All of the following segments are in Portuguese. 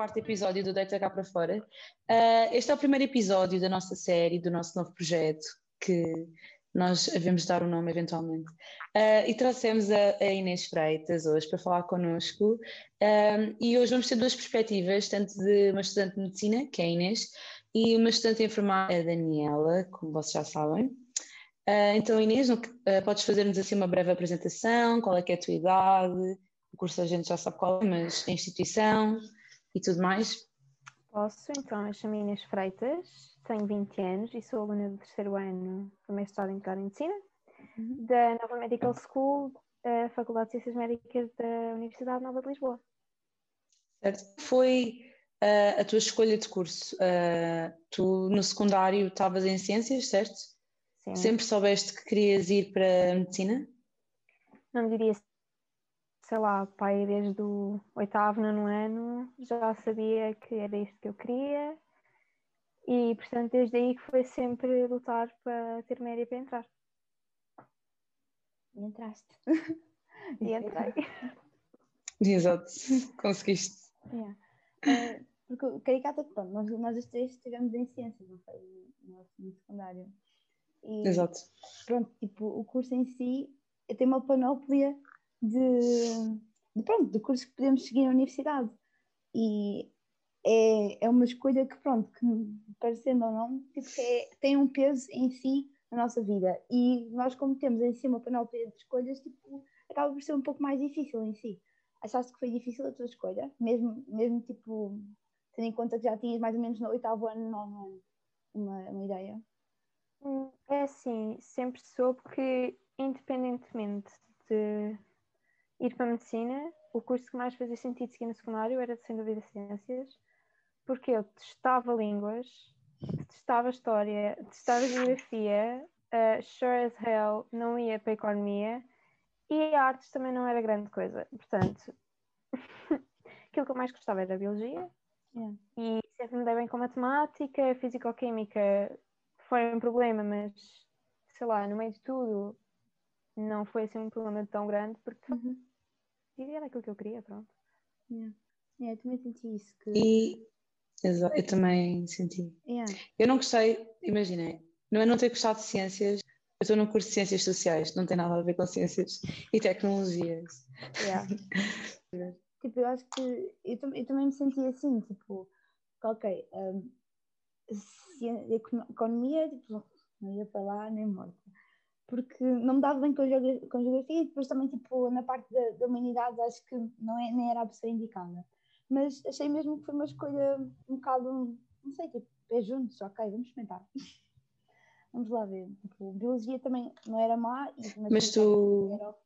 quarto episódio do Deita Cá para Fora. Uh, este é o primeiro episódio da nossa série, do nosso novo projeto, que nós devemos dar o um nome eventualmente. Uh, e trouxemos a, a, Inês Freitas hoje para falar connosco. Um, e hoje vamos ter duas perspectivas, tanto de uma estudante de medicina, que é a Inês, e uma estudante enfermagem, a Daniela, como vocês já sabem. Uh, então, Inês, uh, podes fazer-nos assim uma breve apresentação? Qual é que é a tua idade? O curso a gente já sabe qual é, mas a instituição e tudo mais? Posso, então, eu chamo Inês Freitas, tenho 20 anos e sou aluna do terceiro ano do mestrado em Medicina uhum. da Nova Medical School, da Faculdade de Ciências Médicas da Universidade Nova de Lisboa. Certo. Foi uh, a tua escolha de curso? Uh, tu no secundário estavas em Ciências, certo? Sim. Sempre soubeste que querias ir para a Medicina? Não diria sei lá, pai, desde o oitavo, nono ano, já sabia que era isto que eu queria e, portanto, desde aí que foi sempre lutar para ter média para entrar. E entraste. e entrei. Exato, conseguiste. Yeah. Uh, porque o Caricata, pronto, nós, nós os três estivemos em ciências, não foi? No, no secundário. E, Exato. Pronto, tipo, o curso em si tem uma panóplia de, de, pronto, de cursos que podemos seguir na universidade. E é, é uma escolha que, pronto, que parecendo ou não, tipo, é, tem um peso em si na nossa vida. E nós, como temos em si uma panóplia de escolhas, tipo, acaba por ser um pouco mais difícil em si. Achaste que foi difícil a tua escolha? Mesmo, mesmo tipo, tendo em conta que já tinhas mais ou menos no oitavo ano, nono ano, uma, uma ideia? Hum, é assim, sempre soube que, independentemente de ir para a medicina, o curso que mais fazia sentido seguir no secundário era sem dúvida ciências, porque eu testava línguas, testava história, testava geografia, uh, sure as hell não ia para a economia e artes também não era grande coisa. Portanto, aquilo que eu mais gostava era a biologia yeah. e sempre me dei bem com matemática, físico-química foi um problema, mas sei lá, no meio de tudo não foi assim um problema tão grande porque uhum e era aquilo que eu queria, pronto. Yeah. Yeah, eu também senti isso. Que... E eu também senti. Yeah. Eu não gostei, imaginei, não é não ter gostado de ciências, eu estou num curso de ciências sociais, não tem nada a ver com ciências e tecnologias. Yeah. tipo, eu acho que eu, eu, também me senti assim, tipo, ok, um, economia, tipo, não ia para lá nem morta porque não me dava bem com, com geografia e depois também tipo na parte da, da humanidade acho que não é, nem era a pessoa indicada mas achei mesmo que foi uma escolha um bocado não sei, tipo, pé juntos, ok, vamos experimentar vamos lá ver, tipo, biologia também não era má mas, mas tu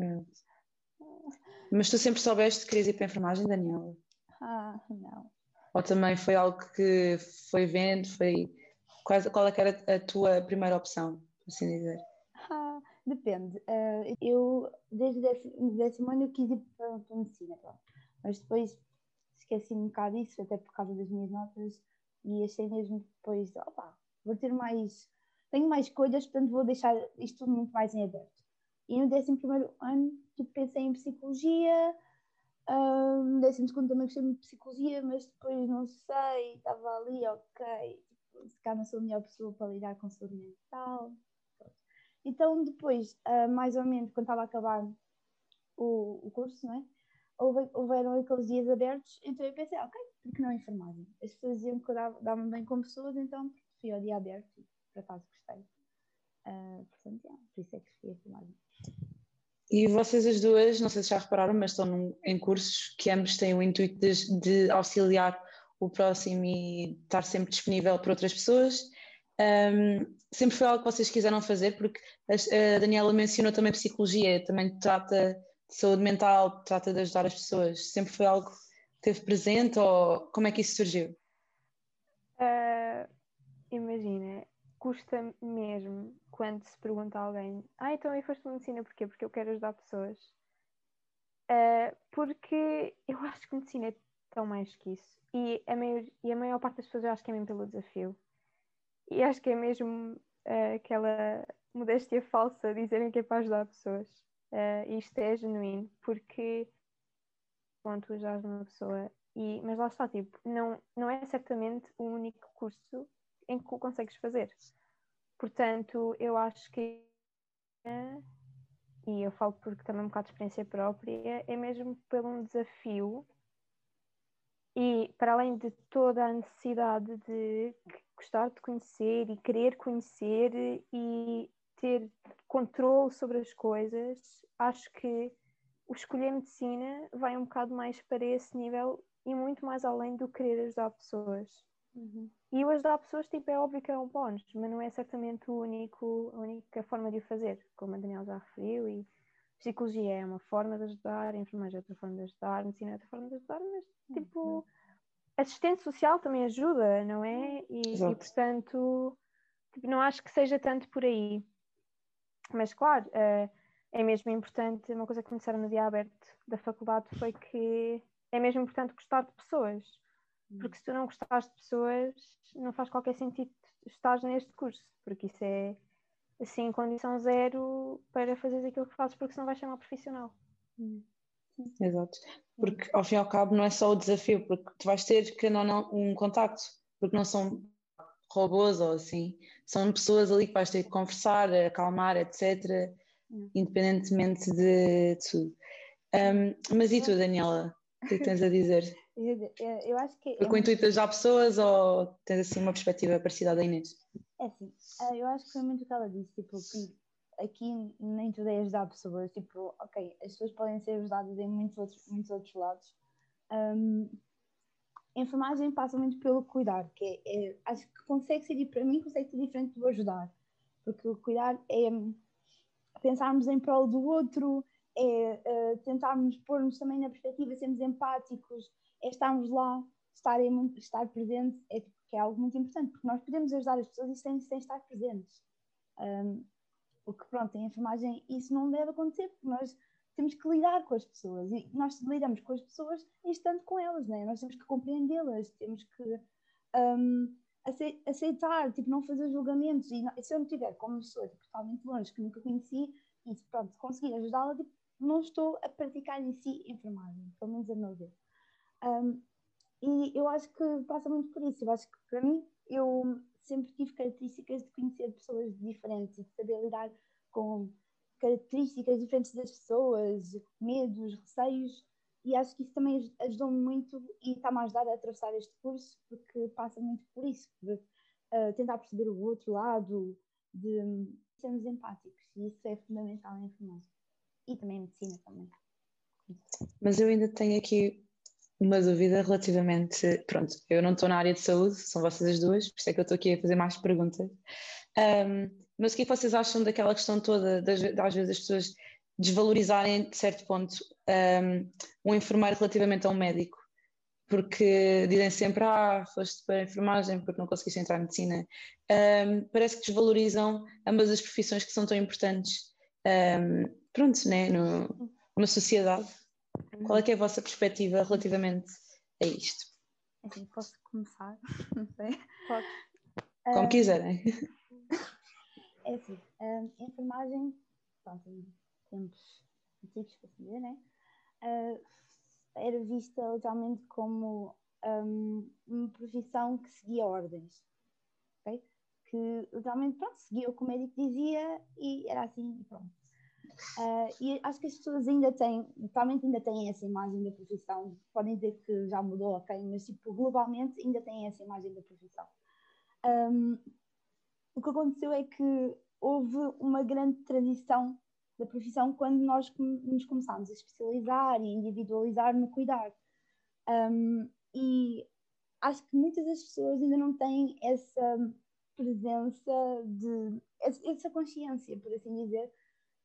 é. mas tu sempre soubeste que querias ir para a enfermagem, Daniela? Ah, não ou também foi algo que foi vendo, foi qual, qual é que era a tua primeira opção? Assim dizer? Ah, depende. Uh, eu, desde o décimo ano, eu quis ir para, a medicina, mas depois esqueci um bocado disso, até por causa das minhas notas, e achei mesmo depois, opa, vou ter mais, tenho mais escolhas, portanto vou deixar isto tudo muito mais em aberto. E no décimo primeiro ano, tipo, pensei em psicologia, uh, no décimo segundo também gostei muito de psicologia, mas depois não sei, estava ali, ok, tipo, se calhar não sou a melhor pessoa para lidar com saúde mental, então, depois, uh, mais ou menos, quando estava a acabar o, o curso, não é? Houve, houveram aqueles dias abertos, então eu pensei, ok, por que não enfermagem? As pessoas diziam que eu dava, dava bem com pessoas, então fui ao dia aberto e por acaso gostei. Uh, portanto, yeah, por isso é que a enfermagem. E vocês as duas, não sei se já repararam, mas estão num, em cursos que ambos têm o intuito de, de auxiliar o próximo e estar sempre disponível para outras pessoas um, sempre foi algo que vocês quiseram fazer, porque a, Daniela mencionou também psicologia, também trata de saúde mental, trata de ajudar as pessoas. Sempre foi algo que teve presente ou como é que isso surgiu? Uh, imagina, custa mesmo quando se pergunta a alguém: Ah, então eu foste medicina porquê? Porque eu quero ajudar pessoas. Uh, porque eu acho que medicina é tão mais que isso. E a, maior, e a maior parte das pessoas eu acho que é mesmo pelo desafio. E acho que é mesmo uh, aquela modéstia falsa dizerem que é para ajudar pessoas. Uh, isto é genuíno, porque quando tu ajudas uma pessoa E, mas lá está, tipo, não, não é certamente o único curso em que o consegues fazer. Portanto, eu acho que, e eu falo porque também um bocado de experiência própria, é mesmo pelo um desafio e para além de toda a necessidade de gostar de conhecer e querer conhecer e ter controle sobre as coisas, acho que o escolher medicina vai um bocado mais para esse nível e muito mais além do querer ajudar pessoas. Uhum. E o ajudar pessoas, tipo, é óbvio que é um bónus, mas não é certamente o único, a única forma de o fazer, como a Daniela já referiu, e psicologia é uma forma de ajudar, a enfermagem é outra forma de ajudar, a medicina é outra forma de ajudar, mas tipo, uhum. Assistente social também ajuda, não é? E, e portanto, tipo, não acho que seja tanto por aí. Mas claro, uh, é mesmo importante, uma coisa que me disseram no dia aberto da faculdade foi que é mesmo importante gostar de pessoas, porque se tu não gostares de pessoas, não faz qualquer sentido estar neste curso, porque isso é assim, condição zero para fazeres aquilo que fazes, porque senão vais uma profissional. Exato. Porque ao fim e ao cabo não é só o desafio, porque tu vais ter que não, não um contacto, porque não são robôs ou assim, são pessoas ali que vais ter que conversar, acalmar, etc., independentemente de tudo. Um, mas e tu, Daniela? O que, é que tens a dizer? Eu acho que. Foi com o intuito de ajudar pessoas ou tens assim uma perspectiva parecida da Inês? É assim, eh, eu acho que foi muito o que ela disse, tipo, que aqui nem tudo é ajudar pessoas, tipo, ok, as pessoas podem ser ajudadas em muitos outros, muitos outros lados. Um, a enfermagem passa muito pelo cuidar, que é, é, acho que consegue ser, para mim, consegue ser diferente do ajudar, porque o cuidar é pensarmos em prol do outro, é uh, tentarmos pôr-nos também na perspectiva, sermos empáticos, é estarmos lá, estar, em, estar presente, é, que é algo muito importante, porque nós podemos ajudar as pessoas sem, sem estar presentes. Um, o que, pronto, em enfermagem isso não deve acontecer, porque nós temos que lidar com as pessoas e nós lidamos com as pessoas estando com elas, né? nós temos que compreendê-las, temos que um, aceitar, tipo, não fazer julgamentos. E, não, se eu não tiver como pessoa tipo, totalmente longe, que nunca conheci, e pronto, conseguir ajudá-la, tipo, não estou a praticar em si enfermagem, pelo menos a meu ver. Um, e eu acho que passa muito por isso. Eu acho que, para mim, eu sempre tive características de conhecer pessoas diferentes e de saber lidar com características diferentes das pessoas, medos, receios, e acho que isso também ajudou-me muito e está-me a ajudar a atravessar este curso, porque passa muito por isso, por uh, tentar perceber o outro lado, de sermos empáticos, e isso é fundamental em enfermagem. E também em medicina também. Mas eu ainda tenho aqui uma dúvida relativamente. Pronto, eu não estou na área de saúde, são vocês as duas, por isso é que eu estou aqui a fazer mais perguntas. Um, mas o que, é que vocês acham daquela questão toda, das, às vezes as pessoas desvalorizarem, de certo ponto, um, um enfermeiro relativamente a um médico? Porque dizem sempre, ah, foste para a enfermagem porque não conseguiste entrar em medicina. Um, parece que desvalorizam ambas as profissões que são tão importantes, um, pronto, né, no, numa sociedade. Qual é, é a vossa perspectiva relativamente a isto? Assim, posso começar? Não sei. Pode. Como uh, quiserem. É assim, uh, enfermagem, pronto, em tempos antigos, para dizer, né? Uh, era vista literalmente como um, uma profissão que seguia ordens, ok? Que literalmente, pronto, seguia o que o médico dizia e era assim e pronto. Uh, e acho que as pessoas ainda têm, totalmente ainda têm essa imagem da profissão. Podem dizer que já mudou, ok, mas tipo, globalmente ainda têm essa imagem da profissão. Um, o que aconteceu é que houve uma grande transição da profissão quando nós nos começámos a especializar e individualizar no cuidar. Um, e acho que muitas das pessoas ainda não têm essa presença de essa consciência, por assim dizer,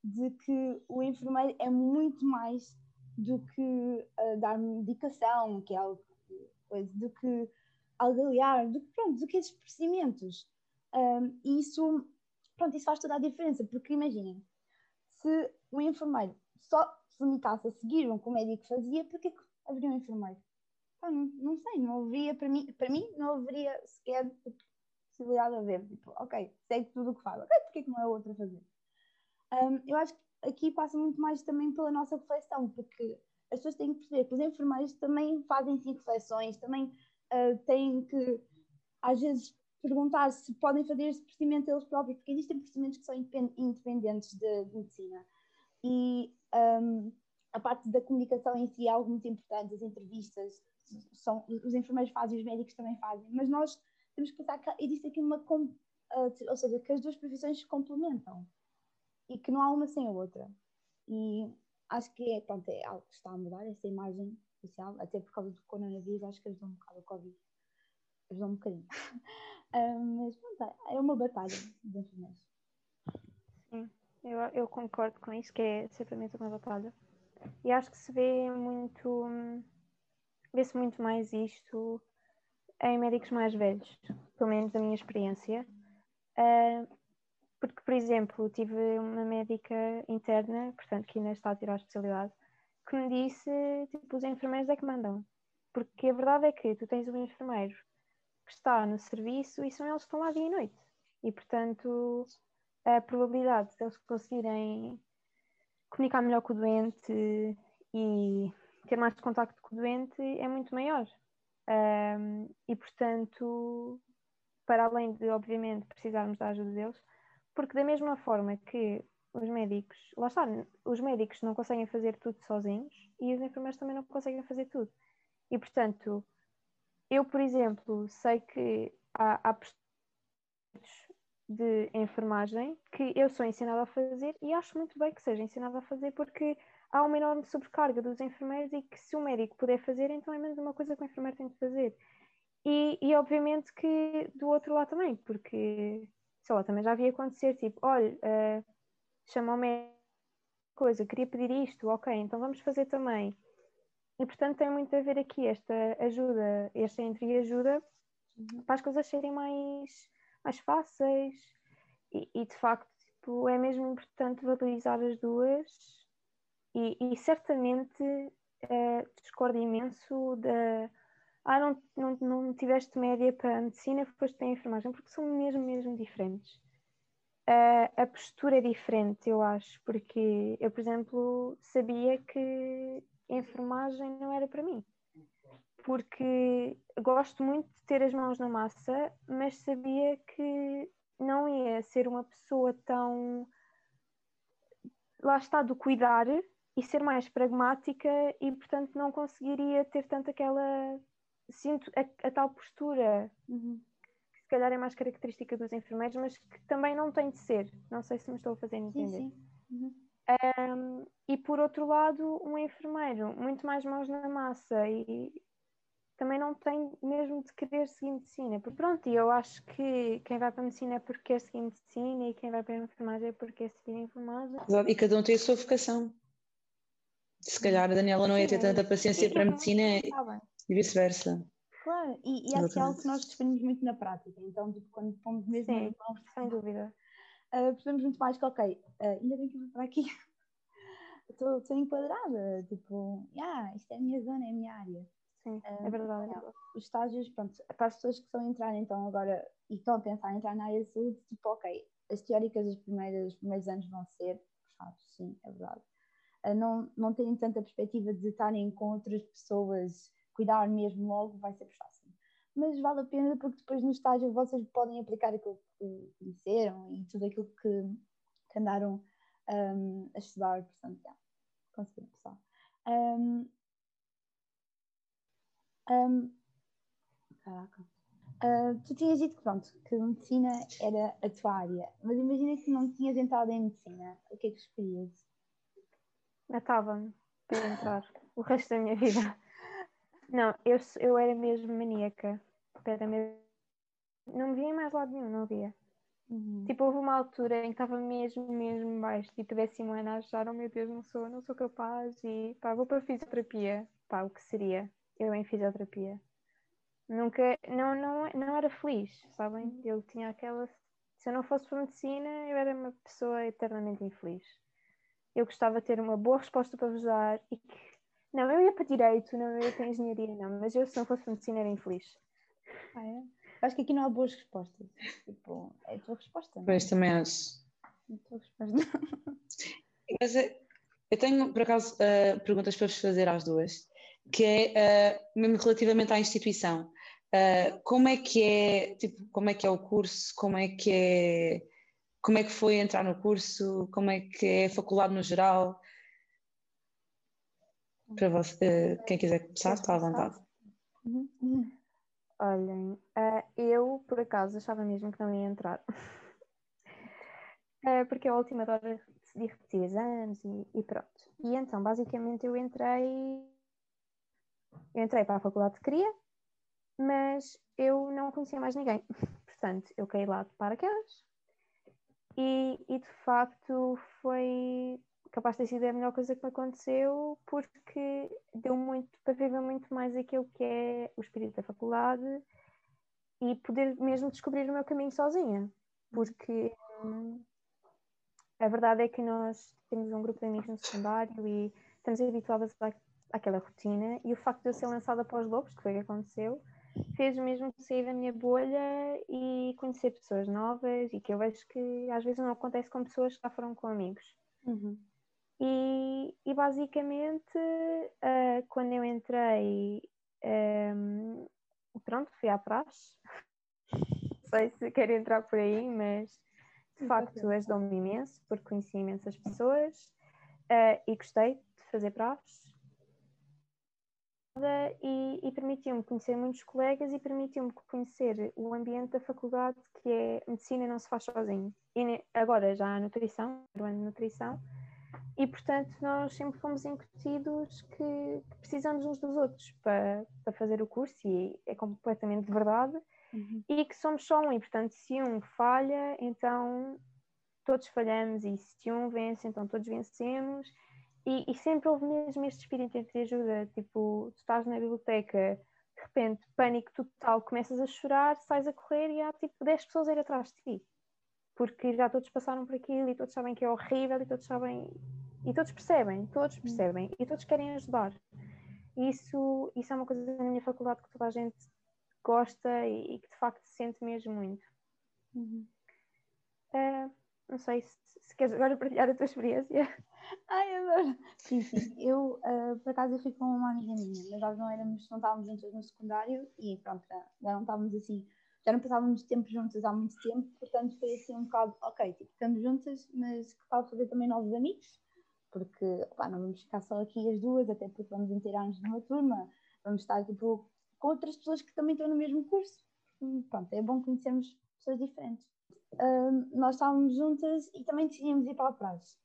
de que o enfermeiro é muito mais do que uh, dar medicação, que é algo coisa, do que algalear, do que, pronto, do que esses procedimentos. Um, e isso, pronto, isso faz toda a diferença, porque imaginem, se o enfermeiro só se limitasse a seguir o que o médico fazia, porquê que haveria um enfermeiro? não, não, sei, não haveria, para mim, para mim não haveria sequer possibilidade de haver, tipo, ok, segue tudo o que faz, ok, porquê que não é outro a fazer? Um, eu acho que aqui passa muito mais também pela nossa reflexão, porque as pessoas têm que perceber que os enfermeiros também fazem sim reflexões, também uh, têm que, às vezes, perguntar se podem fazer esse procedimento eles próprios, porque existem procedimentos que são independentes de, de medicina. E um, a parte da comunicação em si é algo muito importante, as entrevistas, são, os enfermeiros fazem, os médicos também fazem, mas nós temos que pensar que existe aqui uma, uh, ou seja, que as duas profissões se complementam e que não há uma sem a outra. E acho que é, pronto, é algo que está a mudar, essa imagem social, até por causa do coronavírus, acho que ajudou um bocado o Covid. Ajudou um bocadinho. um, mas pronto, é uma batalha de enfermeiros. Sim, eu, eu concordo com isso, que é certamente uma batalha. E acho que se vê muito, vê-se muito mais isto em médicos mais velhos, pelo menos da minha experiência. Uh, porque, por exemplo, tive uma médica interna, portanto, que ainda está a tirar a especialidade, que me disse, tipo, os enfermeiros é que mandam. Porque a verdade é que tu tens um enfermeiro que está no serviço e são eles que estão lá dia e noite. E, portanto, a probabilidade de eles conseguirem comunicar melhor com o doente e ter mais contacto com o doente é muito maior. Um, e, portanto, para além de, obviamente, precisarmos da ajuda deles, porque da mesma forma que os médicos, lá está, os médicos não conseguem fazer tudo sozinhos e os enfermeiros também não conseguem fazer tudo. E portanto, eu, por exemplo, sei que há, há de enfermagem que eu sou ensinada a fazer e acho muito bem que seja ensinada a fazer porque há uma enorme sobrecarga dos enfermeiros e que se o médico puder fazer, então é menos uma coisa que o enfermeiro tem de fazer. E, e obviamente que do outro lado também, porque sei lá, também já havia acontecer, tipo, olha, uh, chamou-me coisa, queria pedir isto, ok, então vamos fazer também. E portanto tem muito a ver aqui esta ajuda, esta entreajuda uhum. para as coisas serem mais, mais fáceis e, e, de facto tipo, é mesmo importante valorizar as duas e, e certamente uh, discordo imenso da ah, não, não, não tiveste média para a medicina, foste para a enfermagem, porque são mesmo, mesmo diferentes. Uh, a postura é diferente, eu acho, porque eu, por exemplo, sabia que enfermagem não era para mim. Porque gosto muito de ter as mãos na massa, mas sabia que não ia ser uma pessoa tão. Lá está, do cuidar e ser mais pragmática e, portanto, não conseguiria ter tanto aquela sinto a, a tal postura uhum. que se calhar é mais característica dos enfermeiros, mas que também não tem de ser. Não sei se me estou a fazer entender. Sim, sim. Uhum. Um, e por outro lado, um enfermeiro, muito mais mãos na massa e também não tem mesmo de querer seguir medicina. Porque pronto, eu acho que quem vai para a medicina é porque quer seguir medicina e quem vai para a enfermagem é porque quer seguir a enfermagem. E cada um tem a sua vocação. Se calhar a Daniela não ia ter tanta paciência para a medicina e vice-versa. Claro, e, e acho que é algo que nós definimos muito na prática. Então, tipo, quando fomos mesmo Sim, irmãos, sem dúvida, uh, percebemos muito mais que, ok, uh, ainda bem que eu vou para aqui, estou enquadrada, tipo, yeah, isto é a minha zona, é a minha área. Sim, uh, é verdade. É os estágios, pronto, para as pessoas que estão a entrar então agora e estão a pensar em entrar na área de saúde, tipo, ok, as teóricas dos primeiros, dos primeiros anos vão ser puxados, sim, é verdade. Uh, não, não têm tanta perspectiva de estarem com outras pessoas cuidar mesmo logo vai ser fácil. Mas vale a pena porque depois no estágio vocês podem aplicar aquilo que conheceram e tudo aquilo que, que andaram um, a estudar, portanto, já, conseguiram pessoal. Um, um, caraca. Uh, tu tinhas dito que pronto, que medicina era a tua área, mas imagina que não tinhas entrado em medicina, o que é que escolhias? Matava-me para entrar o resto da minha vida. Não, eu, eu era mesmo maníaca. Era mesmo... Não me via em mais lado nenhum, não via. Uhum. Tipo, houve uma altura em que estava mesmo, mesmo baixo, tipo, décimo ano a achar, oh meu Deus, não sou, não sou capaz e pá, vou para a fisioterapia. Pá, o que seria? Eu em fisioterapia. Nunca, não, não, não era feliz, sabem? Uhum. Eu tinha aquela. Se eu não fosse para medicina, eu era uma pessoa eternamente infeliz. Eu gostava de ter uma boa resposta para vos dar e que não, eu ia para direito, não, eu ia para engenharia, não, mas eu se não fosse medicina era infeliz. Ah, é? Acho que aqui não há boas respostas. Tipo, é a tua resposta. Não? É? Pois também acho. É a tua resposta. Mas é, eu tenho, por acaso, uh, perguntas para vos fazer às duas, que é uh, mesmo relativamente à instituição. Uh, como é que é, tipo, como é que é o curso? Como é que é, como é que foi entrar no curso? Como é que é a faculdade no geral? Para você, quem quiser começar, está à vontade. Uhum. Olhem, uh, eu por acaso achava mesmo que não ia entrar. uh, porque a última hora decidi repetir exames e, e pronto. E então, basicamente, eu entrei. Eu entrei para a faculdade de Cria, mas eu não conhecia mais ninguém. Portanto, eu caí lá de paraquedas e, e de facto foi capaz de ter sido a melhor coisa que me aconteceu porque deu muito para viver muito mais aquilo que é o espírito da faculdade e poder mesmo descobrir o meu caminho sozinha porque hum, a verdade é que nós temos um grupo de amigos no secundário e estamos habituados à, àquela rotina e o facto de eu ser lançada para os lobos, que foi o que aconteceu, fez mesmo sair da minha bolha e conhecer pessoas novas e que eu vejo que às vezes não acontece com pessoas que já foram com amigos. Uhum. E, e basicamente, uh, quando eu entrei, um, ehm, pronto, fui à praxe. Não sei se quero entrar por aí, mas de facto ajudou-me imenso, porque conheci imensas pessoas uh, e gostei de fazer praxe. E, e permitiu-me conhecer muitos colegas e permitiu-me conhecer o ambiente da faculdade, que é medicina não se faz sozinho. E agora já há nutrição, o ano de nutrição, e portanto nós sempre fomos incutidos que, que, precisamos uns dos outros para, para fazer o curso e é completamente verdade. Uhum. e que somos só um e portanto se um falha então todos falhamos. E se um vence então todos vencemos. E, e sempre houve mesmo este espírito de ajuda tipo tu estás na biblioteca de repente pânico total começas a chorar sais a correr e há tipo 10 pessoas a ir atrás de ti. Porque já todos passaram por aquilo e todos sabem que é horrível e todos sabem e todos percebem, todos percebem e todos querem ajudar. Isso, isso é uma coisa na minha faculdade que toda a gente gosta e, e que de facto se sente mesmo muito. Uhum. Uh, não sei se, se, queres agora partilhar a tua experiência. Ai, adoro! Sim, sim. Eu, uh, por acaso, eu fui com uma amiga minha, mas nós não éramos, não estávamos juntas no secundário e pronto, já, já não estávamos assim já não passávamos tempo juntas há muito tempo, portanto foi assim um bocado, ok, tipo, estamos juntas, mas que tal fazer também novos amigos? Porque opa, não vamos ficar só aqui as duas, até porque vamos inteirar-nos numa turma, vamos estar tipo, com outras pessoas que também estão no mesmo curso. Hum, pronto, é bom conhecermos pessoas diferentes. Um, nós estávamos juntas e também decidimos ir para a praça.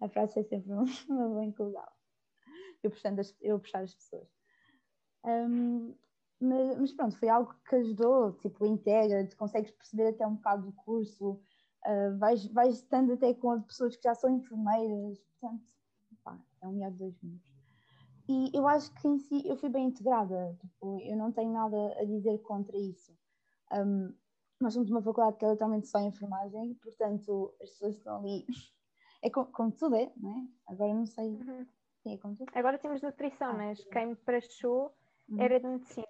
A praça é sempre uma, boa inclusão. Eu puxando as, eu puxar as pessoas. Um, mas, mas, pronto, foi algo que ajudou, tipo, integra, te consegues perceber até um bocado do curso, uh, vais, vais estando até com pessoas que já são enfermeiras, portanto, pá, é um melhor de dois mundos. E eu acho que em si eu fui bem integrada, tipo, eu não tenho nada a dizer contra isso. Um, nós somos uma faculdade que é literalmente só enfermagem, portanto, as pessoas estão ali. É como, como tudo é, não é? Agora não sei. Uhum. Sim, é como tudo. Agora temos nutrição, ah, mas quem me prestou uhum. era de medicina.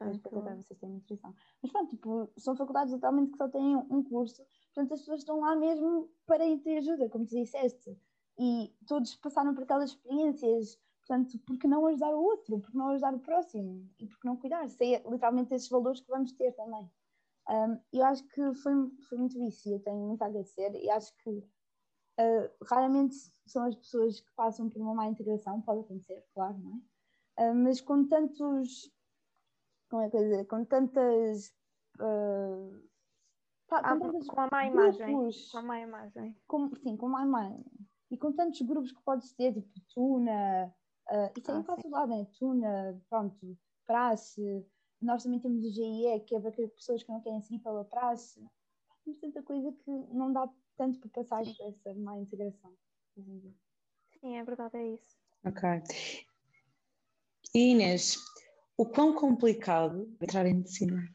Mas depois acaba vocês têm nutrição. Mas pronto, tipo, são faculdades totalmente que só têm um curso, portanto as pessoas estão lá mesmo para ir ter ajuda, como tu disseste. E todos passaram por aquelas experiências, portanto, por que não ajudar o outro? Por que não ajudar o próximo? E por que não cuidar? Sei é literalmente esses valores que vamos ter também. Um, eu acho que foi, foi muito isso e eu tenho muito a agradecer e acho que uh, raramente são as pessoas que passam por uma má integração, pode acontecer, claro, não é? Uh, mas com tantos como é que dizer, com tantas. Uh, pá, com, ah, tantas com a má imagem. Com a má imagem. Com, sim, com má imagem. E com tantos grupos que podes ter, tipo Tuna, uh, isso é ah, em quase lado, né? Tuna, pronto, praxe. Nós também temos o GIE, que é para pessoas que não querem seguir pela praxe. Temos tanta coisa que não dá tanto para passar por essa má integração. Sim, é verdade, é isso. Ok. Inês, o quão complicado entrar em medicina?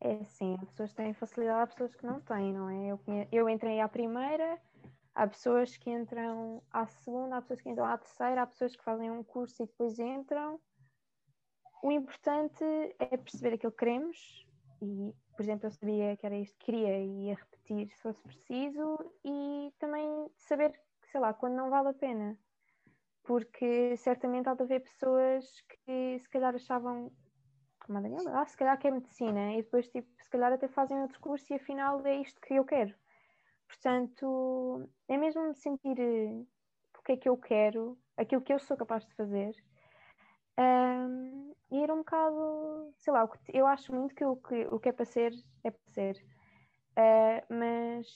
É sim, há pessoas têm facilidade, há pessoas que não têm, não é? Eu, eu entrei à primeira, há pessoas que entram à segunda, há pessoas que entram à terceira, há pessoas que fazem um curso e depois entram. O importante é perceber aquilo que queremos e, por exemplo, eu sabia que era isto que queria e ia repetir se fosse preciso e também saber sei lá, quando não vale a pena. Porque certamente há de haver pessoas que se calhar achavam, como a Daniela, ah, se calhar que é medicina, e depois tipo, se calhar até fazem outro curso e afinal é isto que eu quero. Portanto, é mesmo me sentir eh, o que é que eu quero, aquilo que eu sou capaz de fazer. Um, e era um bocado, sei lá, eu acho muito que o que, o que é para ser, é para ser. Uh, mas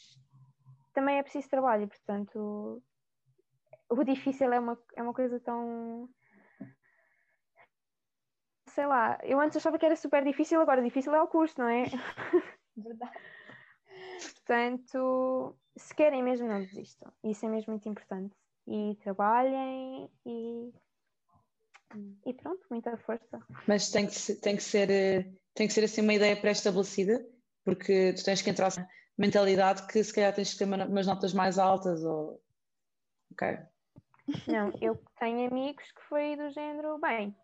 também é preciso trabalho, portanto, o difícil é uma, é uma coisa tão. Sei lá, eu antes achava que era super difícil, agora difícil é o curso, não é? Verdade. Portanto, se querem mesmo, não desistam. Isso é mesmo muito importante. E trabalhem e. E pronto, muita força. Mas tem que, ser, tem que ser, eh, tem que ser assim uma ideia pré-estabelecida, porque tu tens que entrar na mentalidade que se calhar tens que ter umas notas mais altas ou. Ok. Não, eu tenho amigos que foi do género, bem,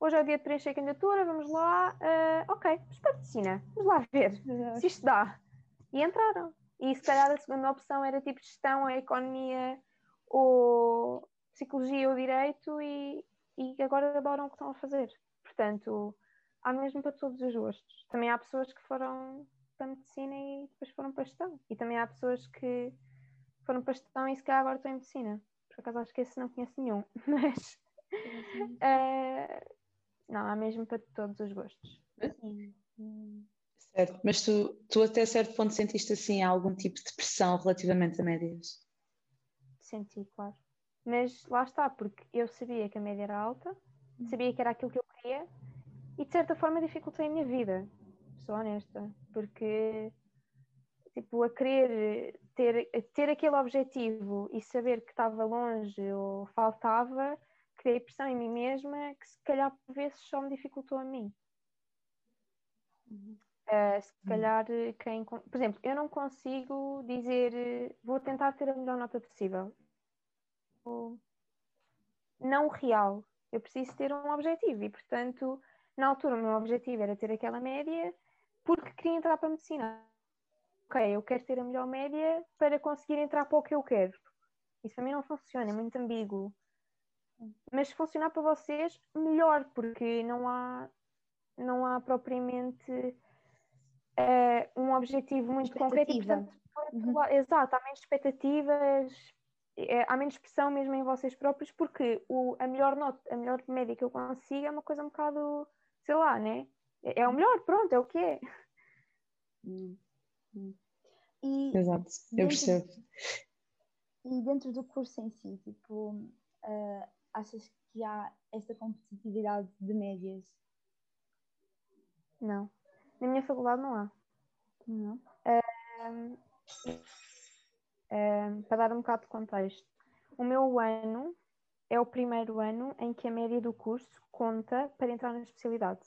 hoje é o dia de preencher a candidatura, vamos lá, uh, ok, para medicina, vamos lá ver se isto dá. E entraram. E se calhar a segunda opção era tipo gestão, a economia, ou psicologia ou direito, e, e agora adoram o que estão a fazer. Portanto, há mesmo para todos os gostos. Também há pessoas que foram para medicina e depois foram para gestão. E também há pessoas que foram para gestão e se calhar agora estão em medicina. Por acaso acho que esse não conheço nenhum, mas uh, não, há mesmo para todos os gostos. Certo, mas tu, tu até certo ponto sentiste assim algum tipo de pressão relativamente a médias? Senti, claro. Mas lá está, porque eu sabia que a média era alta, sabia que era aquilo que eu queria e de certa forma dificultei a minha vida, sou honesta, porque tipo, a querer ter, ter aquele objetivo e saber que estava longe ou faltava, criei pressão em mim mesma que se calhar por vezes só me dificultou a mim. Uh, se calhar quem. Por exemplo, eu não consigo dizer vou tentar ter a melhor nota possível. Não real. Eu preciso ter um objetivo e, portanto, na altura o meu objetivo era ter aquela média porque queria entrar para a medicina ok, eu quero ter a melhor média para conseguir entrar para o que eu quero. Isso para mim não funciona, é muito ambíguo. Mas se funcionar para vocês, melhor, porque não há, não há propriamente uh, um objetivo muito concreto. E, portanto, uhum. Exato, há menos expectativas, é, há menos pressão mesmo em vocês próprios, porque o, a melhor nota, a melhor média que eu consigo é uma coisa um bocado, sei lá, né? É, é o melhor, pronto, é o que é. Hum. E Exato, eu percebo. E dentro do curso em si, tipo, uh, achas que há esta competitividade de médias? Não. Na minha faculdade não há. Não? Uh, uh, para dar um bocado de contexto, o meu ano é o primeiro ano em que a média do curso conta para entrar na especialidade.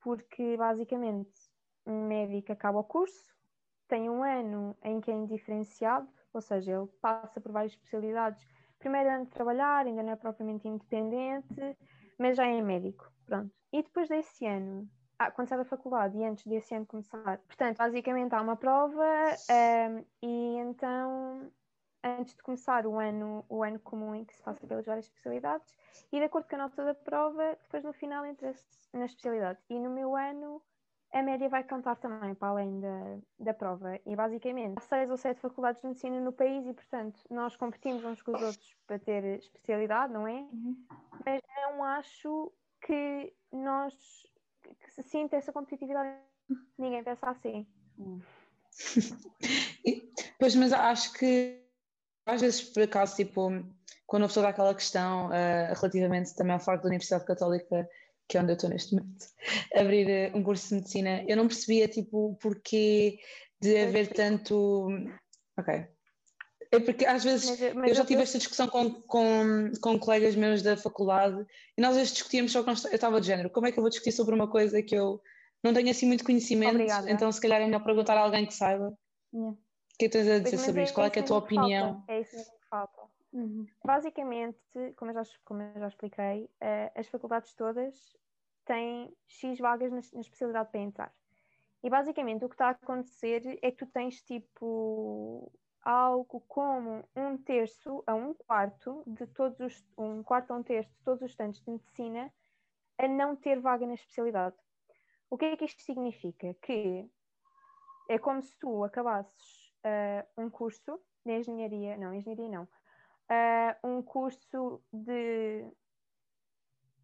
Porque, basicamente, um médico acaba o curso, tem um ano em que é indiferenciado, ou seja, ele passa por várias especialidades. Primeiro ano de trabalhar, ainda não é propriamente independente, mas já é médico, pronto. E depois desse ano, ah, quando sai da faculdade e antes desse ano começar, portanto, basicamente há uma prova um, e então antes de começar o ano, o ano comum em que se passa pelas várias especialidades e de acordo com a nota da prova, depois no final entra-se na especialidade. E no meu ano a média vai contar também para além da, da prova. E basicamente há seis ou sete faculdades de medicina no país e, portanto, nós competimos uns com os outros para ter especialidade, não é? Uhum. Mas não acho que nós que se sinta essa competitividade. Ninguém pensa assim. Uhum. pois, mas acho que às vezes, por acaso, tipo, quando a pessoa dá aquela questão uh, relativamente também ao facto da Universidade Católica que é onde eu estou neste momento, abrir eh, um curso de medicina, eu não percebia tipo o porquê de haver tanto. Ok. É porque às vezes mas, mas eu já tive esta discussão com, com, com colegas meus da faculdade e nós às vezes discutíamos só const... eu estava de género, como é que eu vou discutir sobre uma coisa que eu não tenho assim muito conhecimento, Obrigada. então se calhar é melhor perguntar a alguém que saiba. Yeah. O que é tens a dizer sobre é, isto? Qual é, é, a tua opinião? Falta. É isso mesmo. Uhum. Basicamente, como eu já, como eu já expliquei, uh, as faculdades todas têm X vagas na, na, especialidade para entrar. E basicamente o que está a acontecer é que tu tens tipo algo como um terço a um quarto de todos os um quarto a um terço de todos os estudantes de medicina a não ter vaga na especialidade. O que é que isto significa? Que é como se tu acabasses uh, um curso de engenharia, não, engenharia não, uh, um curso de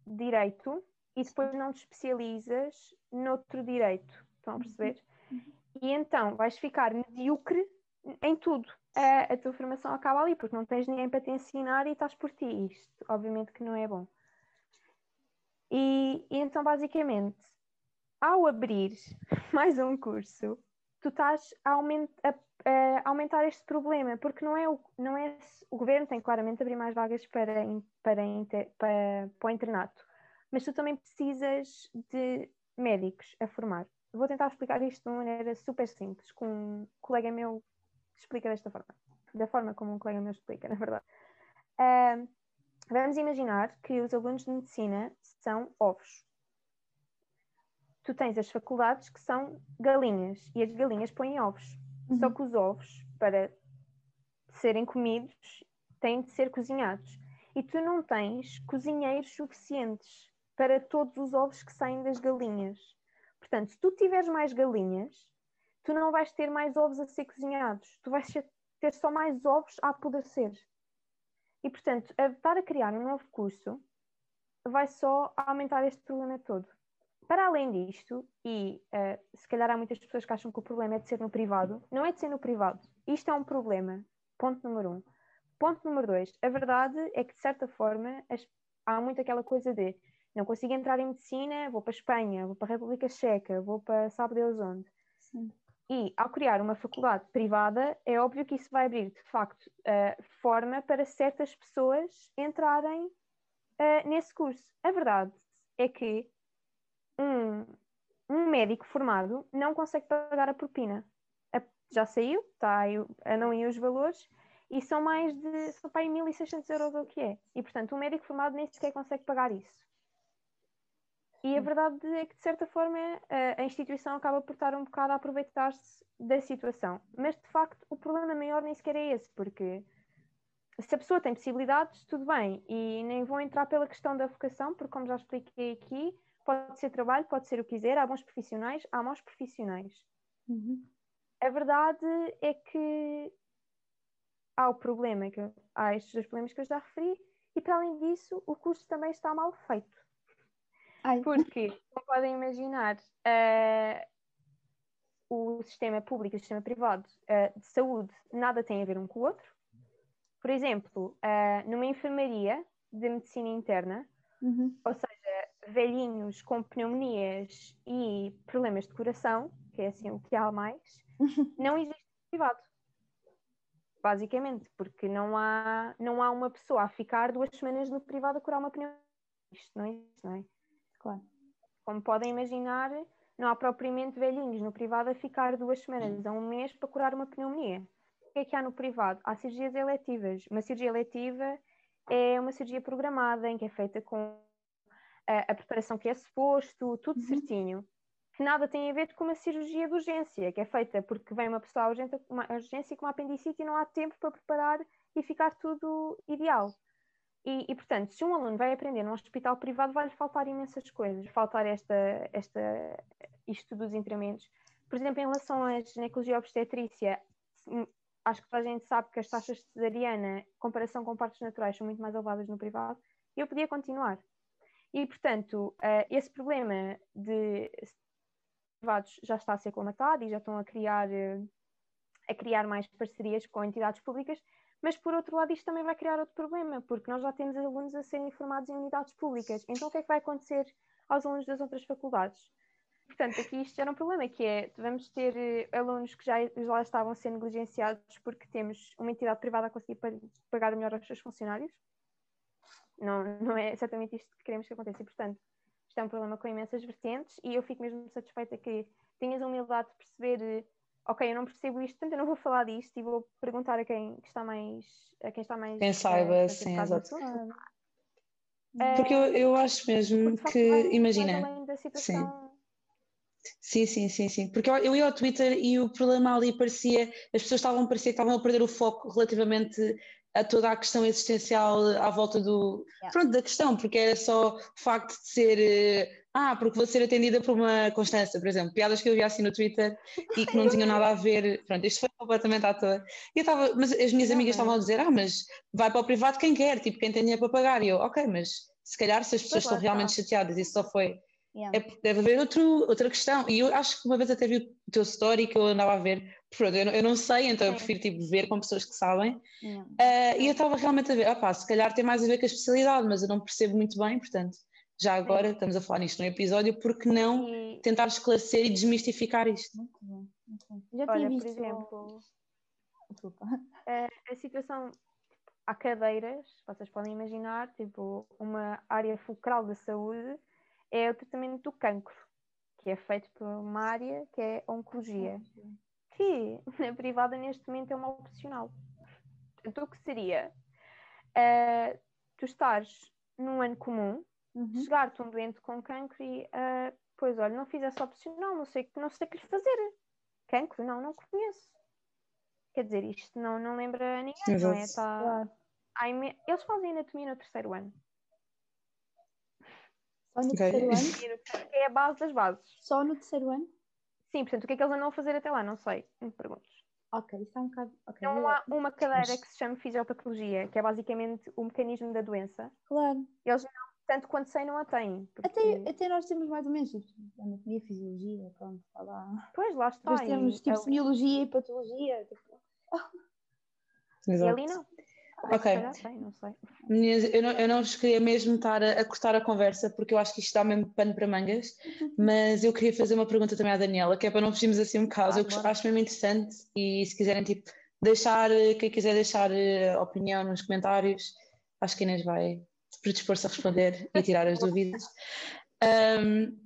direito e depois não te especializas noutro direito. Estão a perceber? Uhum. E então vais ficar medíocre em tudo. A, a, tua formação acaba ali, porque não tens ninguém para te ensinar e estás por ti. Isto, obviamente, que não é bom. E, e então, basicamente, ao abrir mais um curso, tu estás a, aument, a, a, aumentar este problema, porque não é, o, não é o governo tem claramente abrir mais vagas para, para, para, para o internato, mas tu também precisas de médicos a formar. Vou tentar explicar isto de uma maneira super simples, com um colega meu explica desta forma, da forma como um colega meu explica, na verdade. Uh, vamos imaginar que os alunos de medicina são ovos. Tu tens as faculdades que são galinhas e as galinhas põem ovos. Uhum. Só que os ovos, para serem comidos, têm de ser cozinhados. E tu não tens cozinheiros suficientes para todos os ovos que saem das galinhas. Portanto, se tu tiveres mais galinhas, tu não vais ter mais ovos a ser cozinhados, tu vais ter só mais ovos a apodrecer. E, portanto, a estar a criar um novo curso vai só aumentar este problema todo. Para além disto, e uh, se calhar há muitas pessoas que acham que o problema é de ser no privado, não é de ser no privado. Isto é um problema. Ponto número um. Ponto número dois. A verdade é que, de certa forma, as, há muito aquela coisa de não consigo entrar em medicina, vou para a Espanha, vou para a República Checa, vou para sabe Deus onde. Sim. E ao criar uma faculdade privada, é óbvio que isso vai abrir, de facto, uh, forma para certas pessoas entrarem uh, nesse curso. A verdade é que um, um médico formado não consegue pagar a propina. A, já saiu, está aí, não ir os valores, e são mais de são para 1.600 euros o que é. E, portanto, um médico formado nem sequer consegue pagar isso. E a verdade é que, de certa forma, a, a instituição acaba por estar um bocado a aproveitar-se da situação. Mas, de facto, o problema maior nem sequer é esse, porque se a pessoa tem possibilidades, tudo bem. E nem vou entrar pela questão da vocação, porque, como já expliquei aqui, pode ser trabalho, pode ser o que quiser. Há bons profissionais, há maus profissionais. Uhum. A verdade é que há o problema, que, há estes dois problemas que eu já referi, e para além disso, o curso também está mal feito. Ai. Porque, como podem imaginar, uh, o sistema público e o sistema privado uh, de saúde nada tem a ver um com o outro. Por exemplo, uh, numa enfermaria de medicina interna, uhum. ou seja, velhinhos com pneumonias e problemas de coração, que é assim o que há mais, não existe privado. Basicamente, porque não há, não há uma pessoa a ficar duas semanas no privado a curar uma pneumonia. Isto não existe, não é? Claro. Como podem imaginar, não há propriamente velhinhos no privado a ficar duas semanas a um mês para curar uma pneumonia. O que é que há no privado? Há cirurgias eletivas. Uma cirurgia eletiva é uma cirurgia programada, em que é feita com a, a preparação que é suposto, tudo uhum. certinho. Que nada tem a ver com uma cirurgia de urgência, que é feita porque vem uma pessoa à urgência, uma urgência com uma apendicite e não há tempo para preparar e ficar tudo ideal. E, e, portanto, se um aluno vai aprender num hospital privado, vai-lhe faltar imensas coisas, faltar esta, esta, isto dos incrementos. Por exemplo, em relação à ginecologia obstetrícia, hum, acho que toda a gente sabe que as taxas de cesariana, em comparação com partos naturais, são muito mais elevadas no privado, eu podia continuar. E, portanto, uh, esse problema de privados já está a ser comatado e já estão a criar, uh, a criar mais parcerias com entidades públicas, mas, por outro lado, isto também vai criar outro problema, porque nós já temos alunos a serem formados em unidades públicas. Então, o que é que vai acontecer aos alunos das outras faculdades? Portanto, aqui isto era um problema, que é, vamos ter uh, alunos que já, já estavam a ser negligenciados porque temos uma entidade privada a conseguir pagar melhor aos seus funcionários. Não, não é exatamente isto que queremos que aconteça. E, portanto, isto é um problema com imensas vertentes e eu fico mesmo satisfeita que tenhas a humildade de perceber uh, ok, eu não percebo isto, portanto eu não vou falar disto e vou perguntar a quem está mais a quem está mais quem saiba, é, sim, exato. Porque eu, eu acho mesmo que, imagina, sim. Sim, sim, sim, sim. Porque eu, eu ia ao Twitter e o problema ali parecia, as pessoas estavam, parecia que estavam a perder o foco relativamente a toda a questão existencial à volta do, yeah. pronto, da questão, porque era só o facto de ser, eh, ah, porque vou ser atendida por uma Constância, por exemplo, piadas que eu vi assim no Twitter e que não tinham nada a ver, pronto, isto foi completamente à toa. E eu estava, mas as minhas amigas estavam a dizer, ah, mas vai para o privado quem quer, tipo, quem tem dinheiro para pagar, e eu, ok, mas se calhar se as pessoas estão realmente chateadas e só foi Yeah. É, deve haver outro, outra questão. E eu acho que uma vez até vi o teu story que eu andava a ver. Pronto, eu, não, eu não sei, então eu prefiro tipo, ver com pessoas que sabem. Uh, e eu estava realmente a ver, opá, se calhar tem mais a ver com a especialidade, mas eu não percebo muito bem, portanto, já agora estamos a falar nisto no episódio, porque não e... tentar esclarecer e desmistificar isto? Muito bom. Já tinha Olha, visto... por exemplo, Desculpa. A, a situação há cadeiras, vocês podem imaginar, tipo, uma área fulcral da saúde é o tratamento do cancro, que é feito por uma área que é oncologia, que na privada neste momento é uma opcional. Então o que seria? Uh, tu estás num ano comum, uhum. chegar-te um doente com cancro e uh, pois olha, não fiz essa opcional, não sei, não sei o que lhe fazer. Cancro? Não, não conheço. Quer dizer, isto não, não lembra ninguém, Exato. não é? Tá... Claro. Eles fazem anatomia no terceiro ano. Só no okay. terceiro ano? É a base das bases. Só no terceiro ano? Sim, portanto, o que é que eles andam a fazer até lá? Não sei, me pergunto. Ok, isso é um bocado. Okay. Não há uma cadeira que se chama fisiopatologia, que é basicamente o mecanismo da doença. Claro. Eles não, tanto quanto sei, não a têm. Porque... Até, até nós temos mais ou menos tipo, anatomia, fisiologia, pronto, está lá. Pois, lá está. Depois temos tipo, é... biologia e patologia. Tipo... E ali não. Ok. não sei. eu, não, eu não vos queria mesmo estar a, a, cortar a conversa, porque eu acho que isto dá mesmo pano para mangas, mas eu queria fazer uma pergunta também à Daniela, que é para não fugirmos assim um bocado. Ah, eu acho mesmo interessante e se quiserem tipo, deixar, quem quiser deixar eh, opinião nos comentários, acho que Inês vai predispor-se a responder e tirar as dúvidas. Um,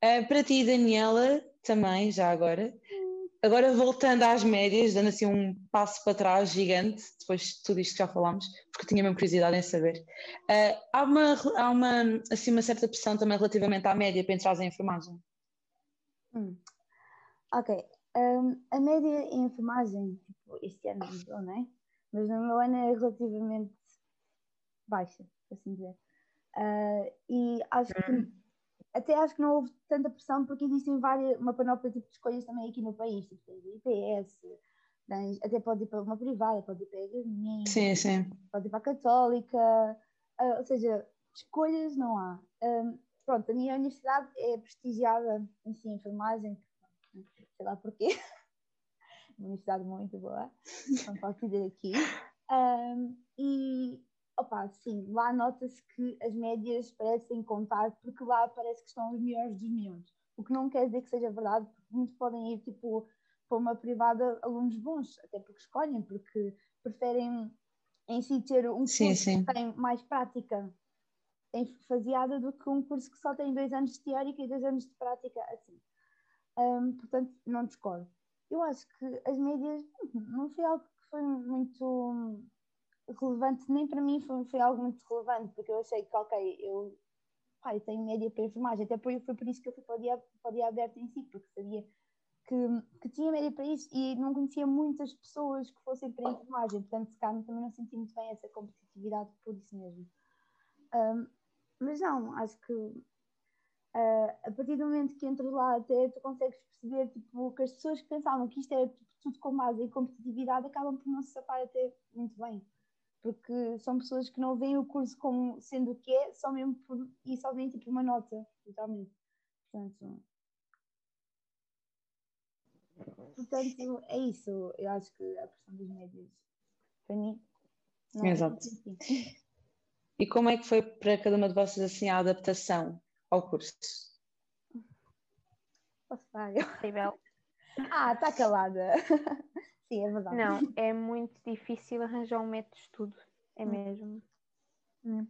eh, para ti, Daniela, também, já agora, Agora voltando às médias, dando assim um passo para trás gigante, depois de tudo isto que já falámos, porque tinha mesmo curiosidade em saber. Uh, há uma, há uma, assim, uma certa pressão também relativamente à média para entrar em enfermagem? Hum. Ok. Um, a média em enfermagem, tipo, este ano mudou, não é? Mas no meu ano é relativamente baixa, assim dizer. Uh, e acho que hum até acho que não houve tanta pressão porque existem várias, uma panóplia tipo, de escolhas também aqui no país, tipo, tens IPS, tens, até pode ir para uma privada, pode ir para a Igreja, sim, sim. pode ir para a Católica, uh, ou seja, escolhas não há. Um, pronto, a minha universidade é prestigiada em si, enfermagem, sei lá porquê, uma universidade muito boa, não posso dizer aqui, um, e Opa, sim, lá nota-se que as médias parecem contar porque lá parece que estão os melhores dos melhores. O que não quer dizer que seja verdade, porque muitos podem ir tipo para uma privada alunos bons, até porque escolhem, porque preferem em si ter um sim, curso sim. que tem mais prática faseada do que um curso que só tem dois anos de teórica e dois anos de prática assim. Um, portanto, não discordo. Eu acho que as médias não foi algo que foi muito relevante, nem para mim foi, foi algo muito relevante, porque eu achei que, ok, eu, pá, eu tenho média para enfermagem, até foi, foi por isso que eu fui para o dia, para o dia aberto em si, porque sabia que, que tinha média para isso e não conhecia muitas pessoas que fossem para a enfermagem, portanto, se calhar também não senti muito bem essa competitividade por isso mesmo. Um, mas não, acho que uh, a partir do momento que entras lá, até tu consegues perceber tipo, que as pessoas que pensavam que isto era tipo, tudo com base em competitividade acabam por não se safar até muito bem porque são pessoas que não veem o curso como sendo o que é, só mesmo por, e só veem tipo uma nota, totalmente. Portanto, portanto, é isso. Eu acho que a pressão dos médios, para mim, não é Exato. É e como é que foi para cada uma de vocês assim a adaptação ao curso? Posso falar? Ah, está calada. Sim, é verdade. Não, é muito difícil arranjar um método de estudo, é hum. mesmo. Hum.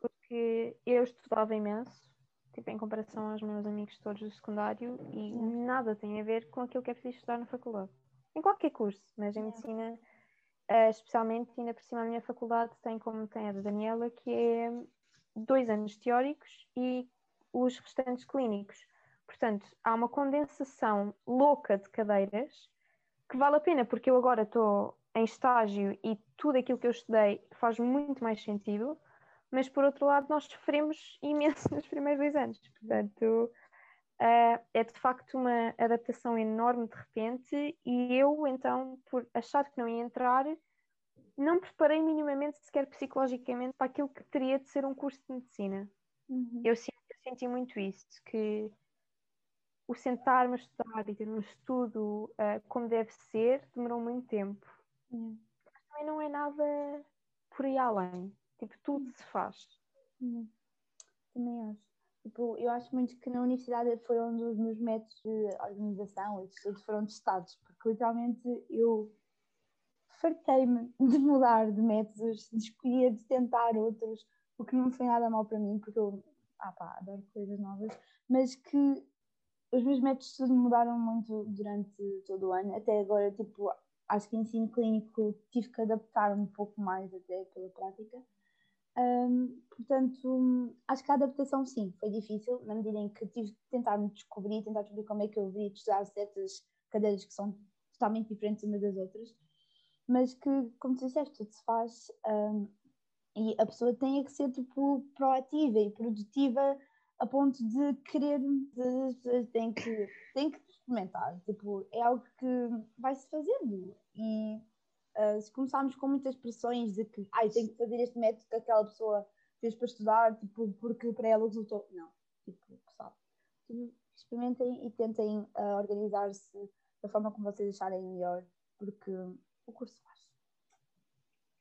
Porque eu estudava imenso, tipo, em comparação aos meus amigos todos do secundário, e hum. nada tem a ver com aquilo que é preciso estudar na faculdade. Em qualquer curso, mas em medicina, uh, especialmente, ainda por cima a minha faculdade tem como tem a da Daniela, que é dois anos teóricos e os restantes clínicos. Portanto, há uma condensação louca de cadeiras que vale a pena, porque eu agora estou em estágio e tudo aquilo que eu estudei faz muito mais sentido, mas por outro lado, nós sofremos imenso nos primeiros dois anos. Portanto, uh, é de facto uma adaptação enorme de repente, e eu, então, por achar que não ia entrar, não preparei minimamente, sequer psicologicamente, para aquilo que teria de ser um curso de medicina. Uhum. Eu, senti, eu senti muito isso, que o sentar-me a estudar e ter um estudo uh, como deve ser demorou muito tempo. Mas também não é nada por aí além. Tipo, tudo se faz. Também acho. Tipo, eu acho muito que na universidade foi onde os meus métodos de organização e de estudo foram testados, porque literalmente eu fartei-me de mudar de métodos, de escolher, de tentar outros, o que não foi nada mal para mim, porque eu ah pá, adoro coisas novas, mas que os meus métodos de mudaram muito durante todo o ano, até agora, tipo, acho que em ensino clínico tive que adaptar um pouco mais até pela prática. Um, portanto, acho que a adaptação sim, foi difícil, na medida em que tive que tentar me descobrir, tentar descobrir como é que eu deveria estudar certas cadeiras que são totalmente diferentes umas das outras, mas que, como tu disseste, tudo se faz um, e a pessoa tem que ser tipo proativa e produtiva a ponto de querer, de, tem que, tem que experimentar, tipo, é algo que vai-se fazendo e uh, se começarmos com muitas pressões de que, ai, tenho que fazer este método que aquela pessoa fez para estudar, tipo, porque para ela resultou, não, tipo, tipo, experimentem e tentem uh, organizar-se da forma como vocês acharem melhor, porque o curso faz.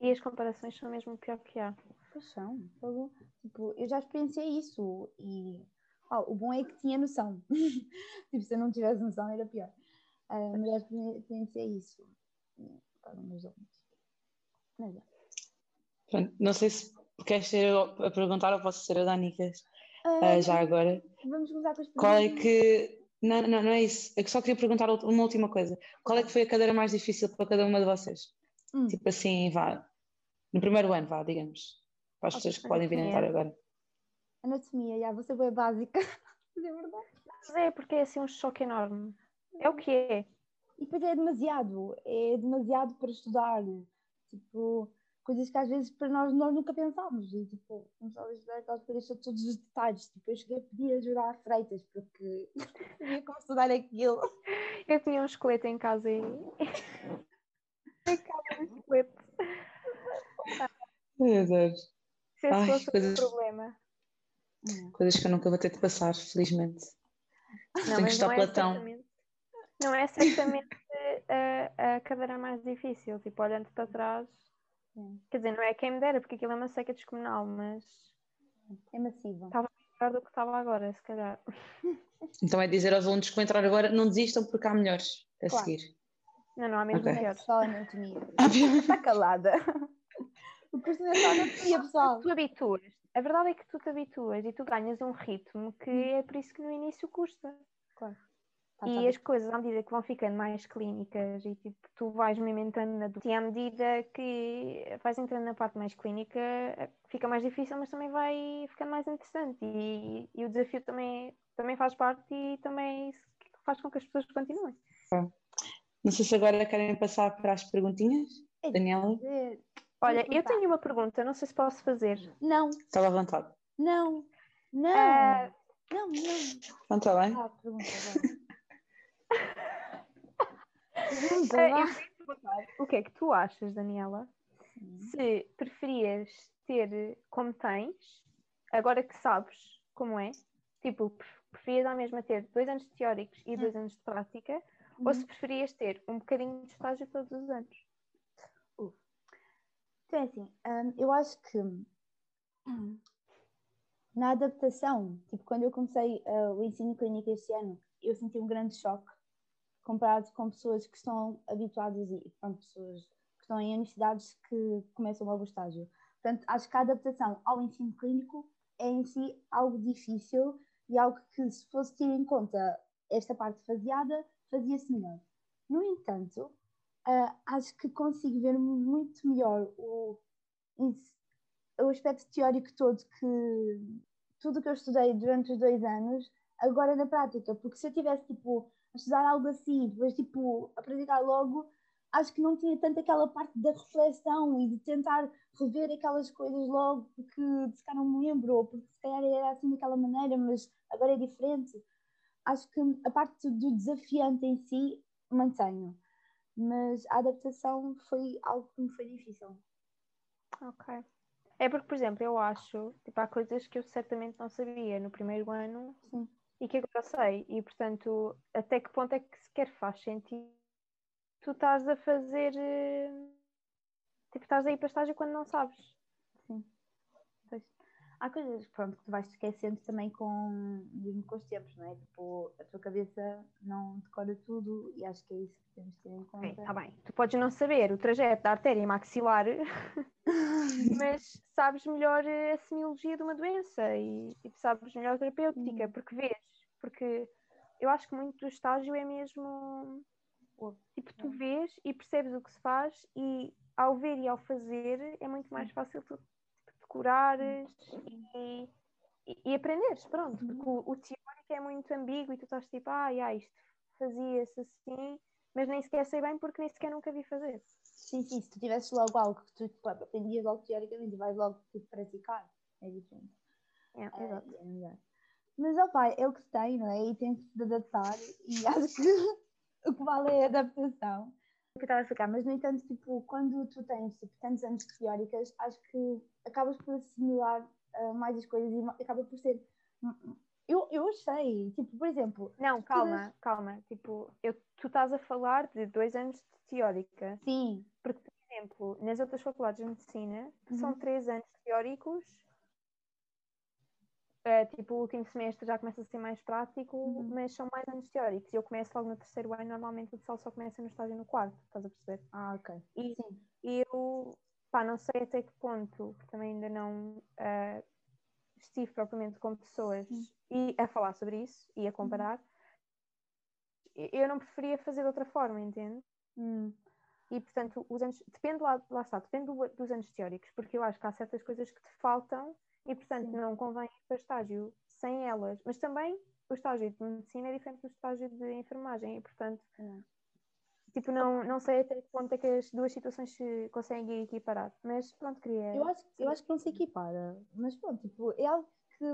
E as comparações são mesmo o pior que há. Pois são. Tipo, eu já experienciei isso e oh, o bom é que tinha noção. tipo, se eu não tivesse noção era pior. Uh, mas já experienciei isso. Mas é. Não sei se queres ser a perguntar ou posso ser a Danicas uh, uh, já agora. Vamos começar com as perguntas. Qual é que. Não, não, não é isso. Eu só queria perguntar uma última coisa. Qual é que foi a cadeira mais difícil para cada uma de vocês? Hum. Tipo assim, vá, no primeiro ano, vá, digamos. Para as pessoas que podem vir entrar agora. Anatomia, já, você foi básica. Mas é verdade. Mas é, porque é assim um choque enorme. É o que é. E depois é demasiado. É demasiado para estudar. Tipo, coisas que às vezes para nós, nós nunca pensámos. E tipo, começava a estudar aquelas coisas todos os detalhes. Tipo, eu cheguei a pedir ajuda a Freitas porque sabia como estudar aquilo. Eu tinha um esqueleto em casa e. Acaba um esqueleto. Meu Deus. Se esse Ai, fosse coisas, o problema. Coisas que eu nunca vou ter de passar, felizmente. Não, Tenho que estar é Platão. Não é certamente a, a cadeira mais difícil, tipo, olhando para trás. Sim. Quer dizer, não é quem me dera, porque aquilo é uma seca descomunal, mas. É massivo. Estava melhor do que estava agora, se calhar. Então é dizer aos alunos que vão entrar agora, não desistam porque há melhores a claro. seguir. Não, não há mesmo okay. melhores. Só anatomia. Está calada. O curso é só anatomia, pessoal. Tu habituas. A verdade é que tu te habituas e tu ganhas um ritmo que hum. é por isso que no início custa. Claro. Tá, e tá as coisas, à medida que vão ficando mais clínicas e tipo, tu vais mesmo entrando na e à medida que vais entrando na parte mais clínica, fica mais difícil, mas também vai ficando mais interessante. E, e o desafio também, também faz parte e também faz com que as pessoas continuem. Não sei se agora querem passar para as perguntinhas, é Daniela. Olha, eu tenho uma pergunta, não sei se posso fazer. Não. Estava à vontade. Não. Não. Uh... Não, não. Não está bem? Ah, pergunta agora. o que é que tu achas, Daniela? Se preferias ter como tens, agora que sabes como é, tipo, preferias ao mesmo ter dois anos teóricos e dois hum. anos de prática, ou uhum. se preferias ter um bocadinho de estágio todos os anos? Então, é assim, um, eu acho que na adaptação, tipo, quando eu comecei uh, o ensino clínico este ano, eu senti um grande choque comparado com pessoas que estão habituadas e pronto, pessoas que estão em universidades que começam logo o estágio. Portanto, acho que a adaptação ao ensino clínico é em si algo difícil e algo que, se fosse ter em conta esta parte faseada, fazia-se melhor. No entanto, uh, acho que consigo ver muito melhor o, o aspecto teórico todo que tudo que eu estudei durante os dois anos agora na prática, porque se eu tivesse tipo a estudar algo assim, depois tipo a praticar logo, acho que não tinha tanto aquela parte da reflexão e de tentar rever aquelas coisas logo porque se calhar não me lembro, ou porque se calhar era assim daquela maneira, mas agora é diferente. Acho que a parte do desafiante em si mantenho, mas a adaptação foi algo que me foi difícil. Ok. É porque, por exemplo, eu acho, tipo, há coisas que eu certamente não sabia no primeiro ano Sim. e que agora sei. E, portanto, até que ponto é que sequer faz sentido tu estás a fazer. eh, Tipo, estás a ir para estágio quando não sabes. Há coisas pronto, que tu vais esquecendo também com, mesmo com os tempos, não é? Tipo, a tua cabeça não decora tudo e acho que é isso que temos de ter em conta. Está bem. Tu podes não saber o trajeto da artéria maxilar, mas sabes melhor eh, a semiologia de uma doença e tipo, sabes melhor a terapêutica, Hum. porque vês. Porque eu acho que muito do estágio é mesmo. Tipo, tu vês e percebes o que se faz e ao ver e ao fazer é muito mais fácil tu decorares e, e, e aprenderes, pronto, porque o, o teórico é muito ambíguo e tu estás tipo, ah, yeah, isto fazia-se assim, mas nem sequer sei bem porque nem sequer nunca vi fazer. Sim, sim, se tu tivesses logo algo que tu pá, aprendias logo teoricamente e vais logo tipo, praticar, é diferente. É, É, exato. é melhor. Mas, ó pai, é o que se tem, não é? E tem que se adaptar e acho que o que vale é a adaptação. Que eu estava a explicar, mas no entanto, tipo, quando tu tens tipo, tantos anos de teóricas, acho que acabas por assimilar ah, mais as coisas e acaba por ser. Eu, eu achei, tipo, por exemplo, Não, calma, calma. Tipo, eu, tu estás a falar de dois anos de teórica, sim, porque, por exemplo, nas outras faculdades de medicina, são Uhum. três anos teóricos. Eh, tipo, o último semestre já começa a ser mais prático, Uhum. mas são mais anos teóricos. Eu começo logo no terceiro ano, normalmente o pessoal só começa no estágio no quarto, estás a perceber? ah, ok. E, Sim, eu, pá, não sei até que ponto, porque também ainda não eh, estive propriamente com pessoas e a falar sobre isso e a comparar. E- Eu não preferia fazer de outra forma, entende? Hum, E portanto, os anos, depende lá, lá está, depende do- dos anos teóricos, porque eu acho que há certas coisas que te faltam e portanto Sim. não convém ir para estágio sem elas. Mas também o estágio de medicina é diferente do estágio de enfermagem e portanto, é. tipo, não, não sei até que ponto é que as duas situações se conseguem equiparar. Mas pronto, queria. Eu acho, eu acho que não se equipara, mas pronto, tipo, é algo que,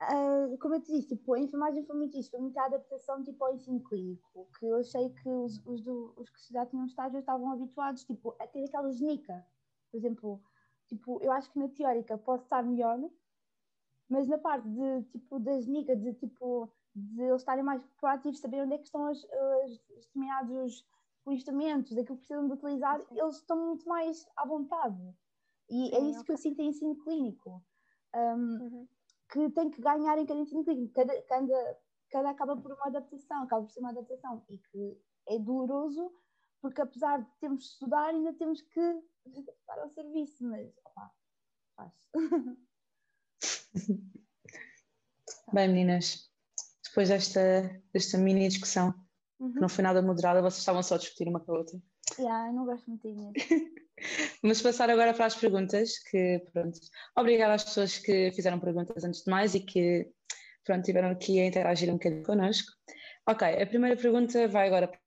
ah, como eu te disse, tipo, a enfermagem foi muito isso, foi muita adaptação tipo, ao ensino clínico, que eu achei que os, os, do- os que já tinham estágio estavam habituados tipo, a ter aquela genica. Por exemplo, tipo, eu acho que na teórica posso estar melhor, mas na parte de, tipo, da genica, de, tipo, de eles estarem mais proativos, saber onde é que estão as, as, os determinados instrumentos, aquilo que precisam de utilizar, Sim. eles estão muito mais à vontade. E é Sim, isso que eu sinto em ensino clínico. Um, Uhum. que tem que ganhar em cada ensino clínico. Cada, cada, cada acaba por uma adaptação, acaba por ser uma adaptação. E que é doloroso, porque apesar de termos de estudar, ainda temos que adaptar ao serviço. Mas, opá, faz. Bem, meninas, depois desta, desta mini discussão, que não foi nada moderada, vocês estavam só a discutir uma com a outra. Yeah, eu não gosto muito disso. Vamos passar agora para as perguntas, que pronto. Obrigada às pessoas que fizeram perguntas antes de mais e que pronto, tiveram aqui a interagir um bocadinho connosco. Ok, a primeira pergunta vai agora para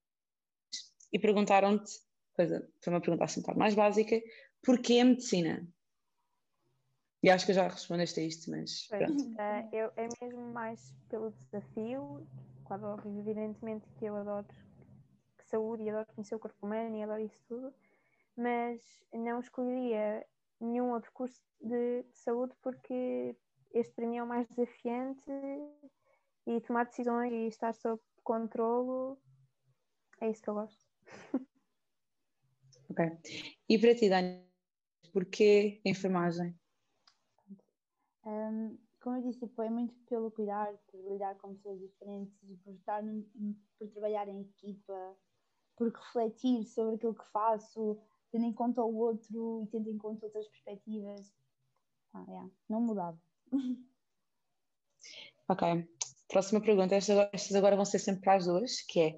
e perguntaram-te, coisa, foi uma pergunta assim um bocado mais básica, porquê medicina? E acho que já respondeste a isto, mas pronto. eh, eu, é mesmo mais pelo desafio, claro, evidentemente que eu adoro saúde e adoro conhecer o corpo humano e adoro isso tudo, mas não escolheria nenhum outro curso de, de saúde porque este para mim é o mais desafiante e tomar decisões e estar sob controlo é isso que eu gosto. Ok. E para ti, Dani, porquê enfermagem? Um, como eu disse, é muito pelo cuidar, por lidar com pessoas diferentes, por, estar por trabalhar em equipa, por refletir sobre aquilo que faço, tendo em conta o outro e tendo em conta outras perspectivas. Ah, yeah, não mudava. Ok. Próxima pergunta. Estas, estas agora vão ser sempre para as duas, que é.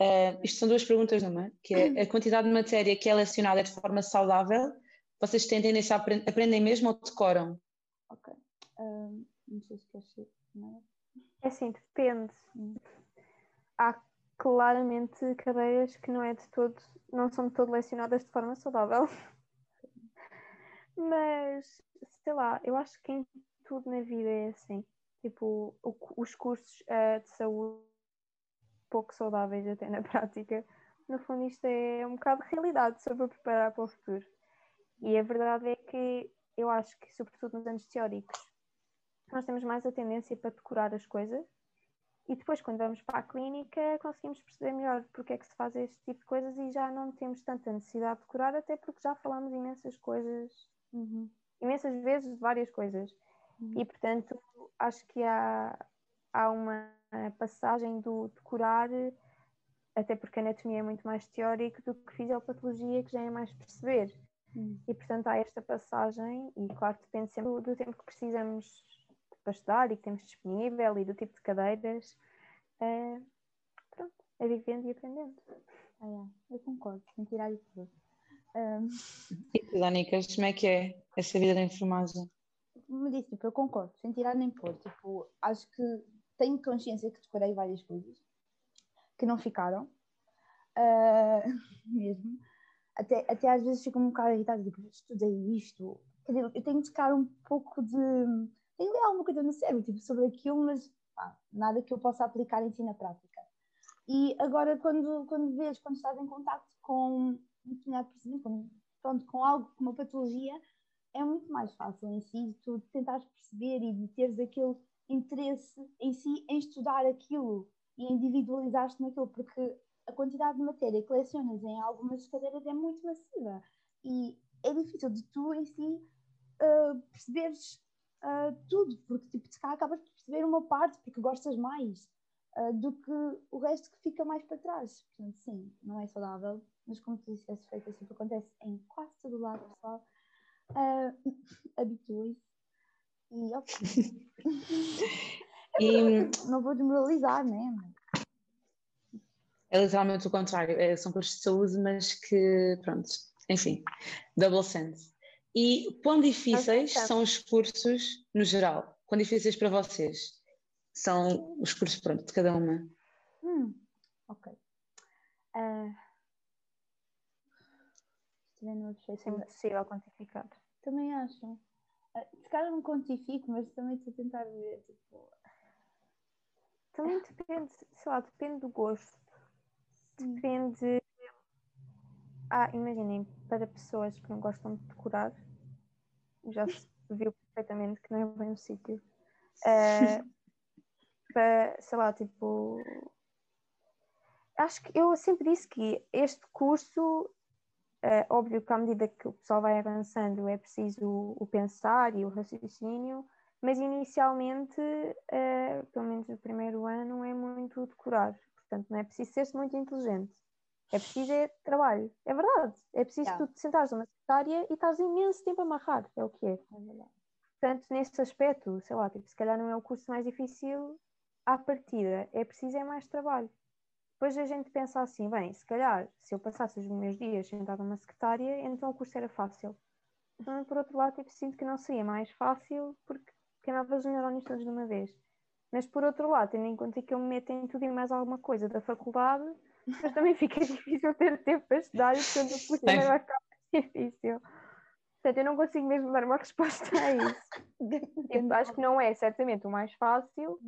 Eh, isto são duas perguntas numa, que é a quantidade de matéria que é lecionada é de forma saudável? Vocês tendência a apren- aprendem mesmo ou decoram? Ok. Um, não sei se queres ser. Não. É assim, depende. Há claramente cadeiras que não é de todo, não são de todo lecionadas de forma saudável. Mas, sei lá, eu acho que em tudo na vida é assim. Tipo, o, os cursos uh, de saúde pouco saudáveis até na prática. No fundo, isto é um bocado de realidade sobre o preparar para o futuro. E a verdade é que eu acho que, sobretudo nos anos teóricos, nós temos mais a tendência para decorar as coisas e depois, quando vamos para a clínica, conseguimos perceber melhor porque é que se faz este tipo de coisas e já não temos tanta necessidade de decorar, até porque já falamos imensas coisas, uhum. imensas vezes de várias coisas. Uhum. E, portanto, acho que há, há uma passagem do decorar, até porque a anatomia é muito mais teórico do que fisiopatologia, que já é mais perceber. Uhum. E, portanto, há esta passagem, e claro, depende sempre do, do tempo que precisamos para estudar e que temos disponível e do tipo de cadeiras. Uh, pronto, é vivendo e aprendendo. Ah, é. Eu concordo, sem tirar isso tudo. Um... E tu, Danicas, como é que é essa vida da enfermagem? Como disse, tipo, eu concordo, sem tirar nem pôr. Tipo, acho que tenho consciência que decorei várias coisas que não ficaram. Uh, mesmo. Até, até às vezes fico um bocado irritada, tipo, estudei isto. Quer dizer, eu tenho de ficar um pouco de tenho ali alguma coisa no cérebro tipo, sobre aquilo, mas pá, nada que eu possa aplicar em si na prática. E agora, quando, quando vês, quando estás em contato com um determinado procedimento, pronto, com algo, com uma patologia, é muito mais fácil em si tu tentares perceber e de teres aquele interesse em si em estudar aquilo e individualizar-te naquilo, porque a quantidade de matéria que lecionas em algumas cadeiras é muito massiva e é difícil de tu em si uh, perceberes uh, tudo, porque tipo, se cá acabas por perceber uma parte porque gostas mais uh, do que o resto que fica mais para trás. Portanto, sim, não é saudável, mas como tu disseste, feito assim, acontece em quase todo lado, pessoal. Uh, Habitue-se e e... não vou demoralizar, né? É literalmente o contrário, é, são cursos de saúde, mas que, pronto, enfim, double sense. E quão difíceis são os cursos no geral? Quão difíceis para vocês são os cursos pronto, de cada uma? Hum, ok. Uh, é impossível quantificar. Também acho. Se calhar não quantifico, mas também estou a tentar ver. Tipo... Também depende, sei lá, depende do gosto. Depende. Ah, imaginem, para pessoas que não gostam de decorar, já se viu perfeitamente que não é bem o sítio. Uh, para, sei lá, tipo. Acho que eu sempre disse que este curso, uh, óbvio que à medida que o pessoal vai avançando é preciso o, pensar e o raciocínio, mas inicialmente, uh, pelo menos no primeiro ano, é muito decorar. Portanto, não é preciso ser-se muito inteligente. É preciso é trabalho. É verdade. É preciso yeah. tu te sentares numa secretária e estás imenso tempo a amarrar. É o que é. é Portanto, nesse aspecto, sei lá, tipo, se calhar não é o curso mais difícil à partida. É preciso é mais trabalho. Depois a gente pensa assim, bem, se calhar, se eu passasse os meus dias sentada numa secretária, então o curso era fácil. Então, por outro lado, tipo, sinto que não seria mais fácil porque queimava os neurónios todos de uma vez. Mas por outro lado, tendo em conta que eu me meto em tudo e mais alguma coisa da faculdade, mas também fica difícil ter tempo para estudar e portanto o curso também vai ficar mais difícil. Portanto, eu não consigo mesmo dar uma resposta a isso. tipo, acho que não é certamente o mais fácil.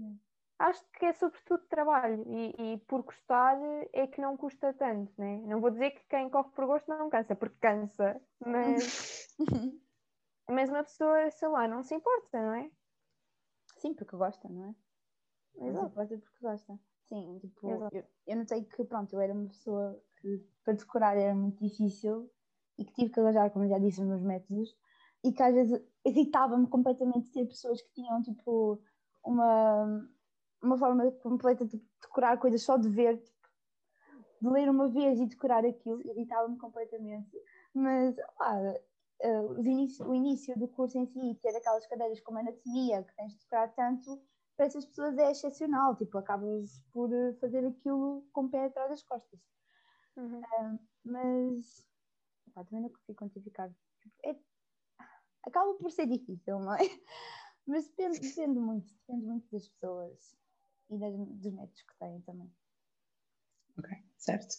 Acho que é sobretudo trabalho e, e, por gostar é que não custa tanto, né? Não vou dizer que quem corre por gosto não cansa, porque cansa, mas, mas uma pessoa, sei lá, não se importa, não é? Sim, porque gosta, não é? Exato. Não se importa porque gosta. Sim, tipo, eu, eu notei que, pronto, eu era uma pessoa que para decorar era muito difícil e que tive que arranjar, como já disse, os meus métodos e que às vezes irritava-me completamente ter pessoas que tinham, tipo, uma, uma forma completa de decorar coisas só de ver, tipo, de ler uma vez e decorar aquilo, irritava-me completamente. Mas, lá, uh, o, início, o início do curso em si, ter aquelas cadeiras como anatomia, que tens de decorar tanto, para essas pessoas é excepcional, tipo, acabas por eh, fazer aquilo com o pé atrás das costas. Uhum. Uh, mas pá, também não consigo quantificar. É, acaba por ser difícil, não é? Mas depende, depende muito, depende muito das pessoas. E das, dos métodos que têm também. Ok, certo.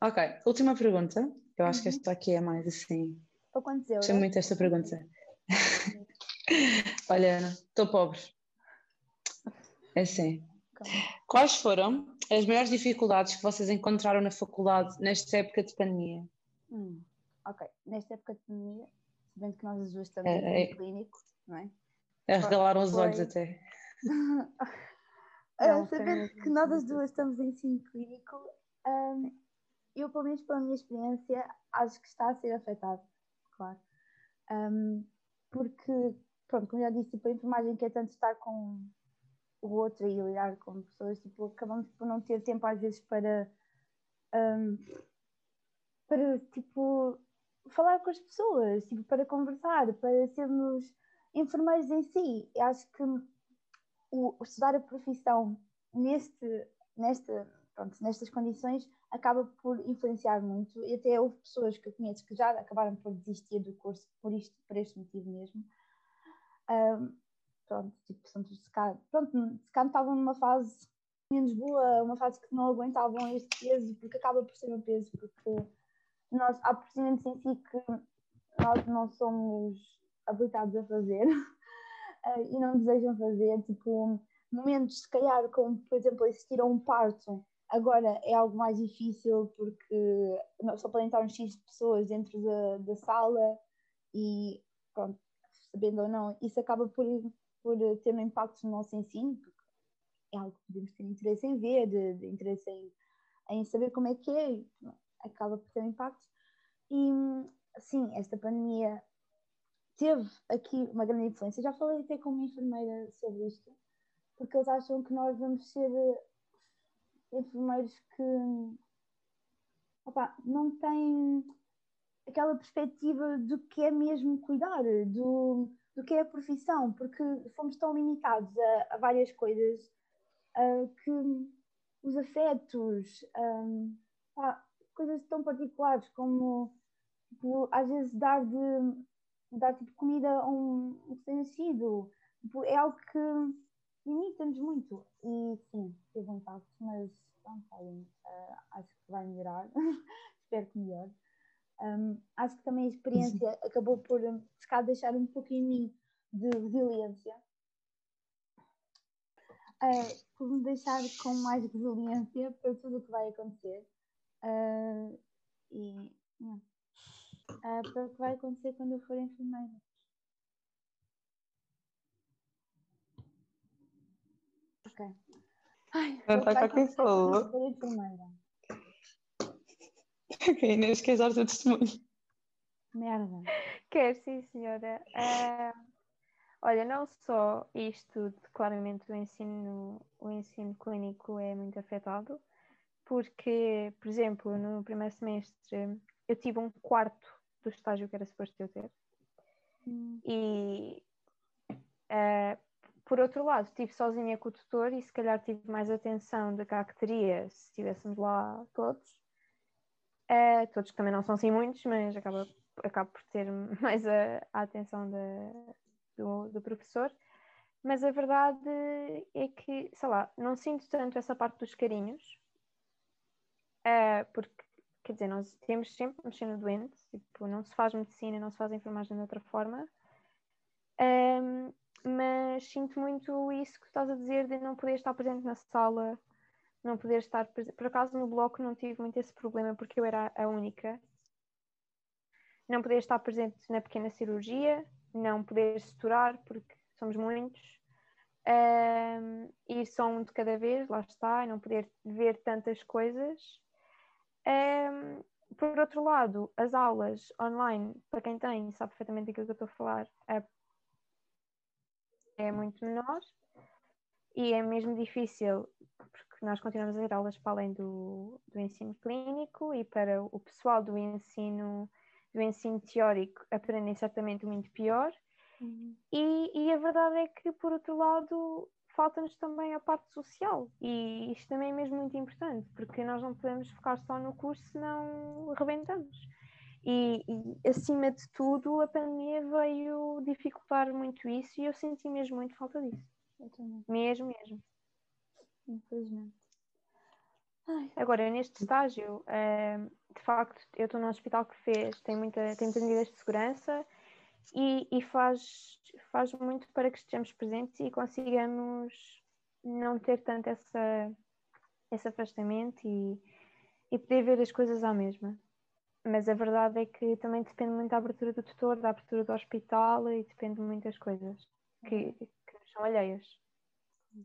Ok, última pergunta. Eu acho uhum. que esta aqui é mais assim. Para quantos euros? Gostei muito desta pergunta. Olha, Ana, estou pobre. É assim. Quais foram as maiores dificuldades que vocês encontraram na faculdade nesta época de pandemia? Hum, ok, nesta época de pandemia, sabendo que nós as duas estamos é, é, clínico, não é? Arregalaram os olhos até. uh, sabendo que nós as duas estamos em ensino clínico, um, eu, pelo menos pela minha experiência, acho que está a ser afetado, claro. Um, porque, pronto, como já disse, tipo, a enfermagem quer tanto estar com o outro e lidar com pessoas, tipo, acabamos por não ter tempo às vezes para, um, para tipo, falar com as pessoas, tipo, para conversar, para sermos enfermeiros em si. Eu acho que o, estudar a profissão neste, pronto, nestas condições acaba por influenciar muito e até houve pessoas que eu conheço que já acabaram por desistir do curso por isto, por este motivo mesmo. Um, pronto, tipo, são cá, pronto, se cá estavam numa fase menos boa, uma fase que não aguentavam este peso, porque acaba por ser um peso, porque nós há procedimentos em si que nós não somos habilitados a fazer e não desejam fazer, tipo, momentos se calhar como, por exemplo, assistir a um parto, agora é algo mais difícil porque só podem estar um X de pessoas dentro da, da sala e, pronto, sabendo ou não, isso acaba por por ter um impacto no nosso ensino, porque é algo que podemos ter interesse em ver, de, de interesse em, em, saber como é que é, acaba por ter um impacto. E, sim, esta pandemia teve aqui uma grande influência. Já falei até com uma enfermeira sobre isto, porque eles acham que nós vamos ser enfermeiros que opa, não têm aquela perspectiva do que é mesmo cuidar, do do que é a profissão, porque fomos tão limitados a, a várias coisas uh, que os afetos, um, pá, coisas tão particulares como tipo, às vezes dar de dar tipo, comida a um recém-nascido tipo, é algo que limita-nos muito e sim, teve um impacto, mas pronto, uh, acho que vai melhorar, espero que melhore. Um, acho que também a experiência Sim. acabou por buscar deixar um pouco em mim de resiliência, uh, por me deixar com mais resiliência para tudo o que vai acontecer. Uh, e uh, para o que vai acontecer quando eu for enfermeira. Ok. Ai, Vai quem falou. enfermeira. Ok, Inês, queres dar o teu testemunho? Merda. Quer sim, senhora. Uh, olha, não só isto, de, claramente o ensino, o ensino clínico é muito afetado, porque, por exemplo, no primeiro semestre eu tive um quarto do estágio que era suposto eu ter. Hum. E uh, por outro lado, estive sozinha com o tutor e se calhar tive mais atenção da que teria se estivéssemos lá todos. Uh, todos que também não são assim muitos, mas acaba, acaba por ter mais a, a atenção do, do professor. Mas a verdade é que, sei lá, não sinto tanto essa parte dos carinhos, uh, porque, quer dizer, nós temos sempre mexer no doente, tipo, não se faz medicina, não se faz enfermagem de outra forma. Um, mas sinto muito isso que estás a dizer de não poder estar presente na sala, não poder estar presente. Por acaso no bloco não tive muito esse problema porque eu era a única. Não poder estar presente na pequena cirurgia, não poder suturar porque somos muitos. Um, ir só um de cada vez, lá está, e não poder ver tantas coisas. Um, por outro lado, as aulas online, para quem tem, sabe perfeitamente aquilo que eu estou a falar, é, é muito menor e é mesmo difícil nós continuamos a ter aulas para além do, do ensino clínico e para o pessoal do ensino, do ensino teórico aprendem certamente muito pior. Uhum. E, e, a verdade é que, por outro lado, falta-nos também a parte social. E isto também é mesmo muito importante, porque nós não podemos focar só no curso, senão rebentamos. E, e, acima de tudo, a pandemia veio dificultar muito isso e eu senti mesmo muito falta disso. Mesmo, mesmo. infelizmente. Ai. Agora, neste estágio, é, de facto, eu estou num hospital que fez, tem, muita, tem medidas de segurança e, e faz, faz muito para que estejamos presentes e consigamos não ter tanto essa, esse afastamento e, e poder ver as coisas à mesma. Mas a verdade é que também depende muito da abertura do tutor, da abertura do hospital e depende de muitas coisas que, que são alheias.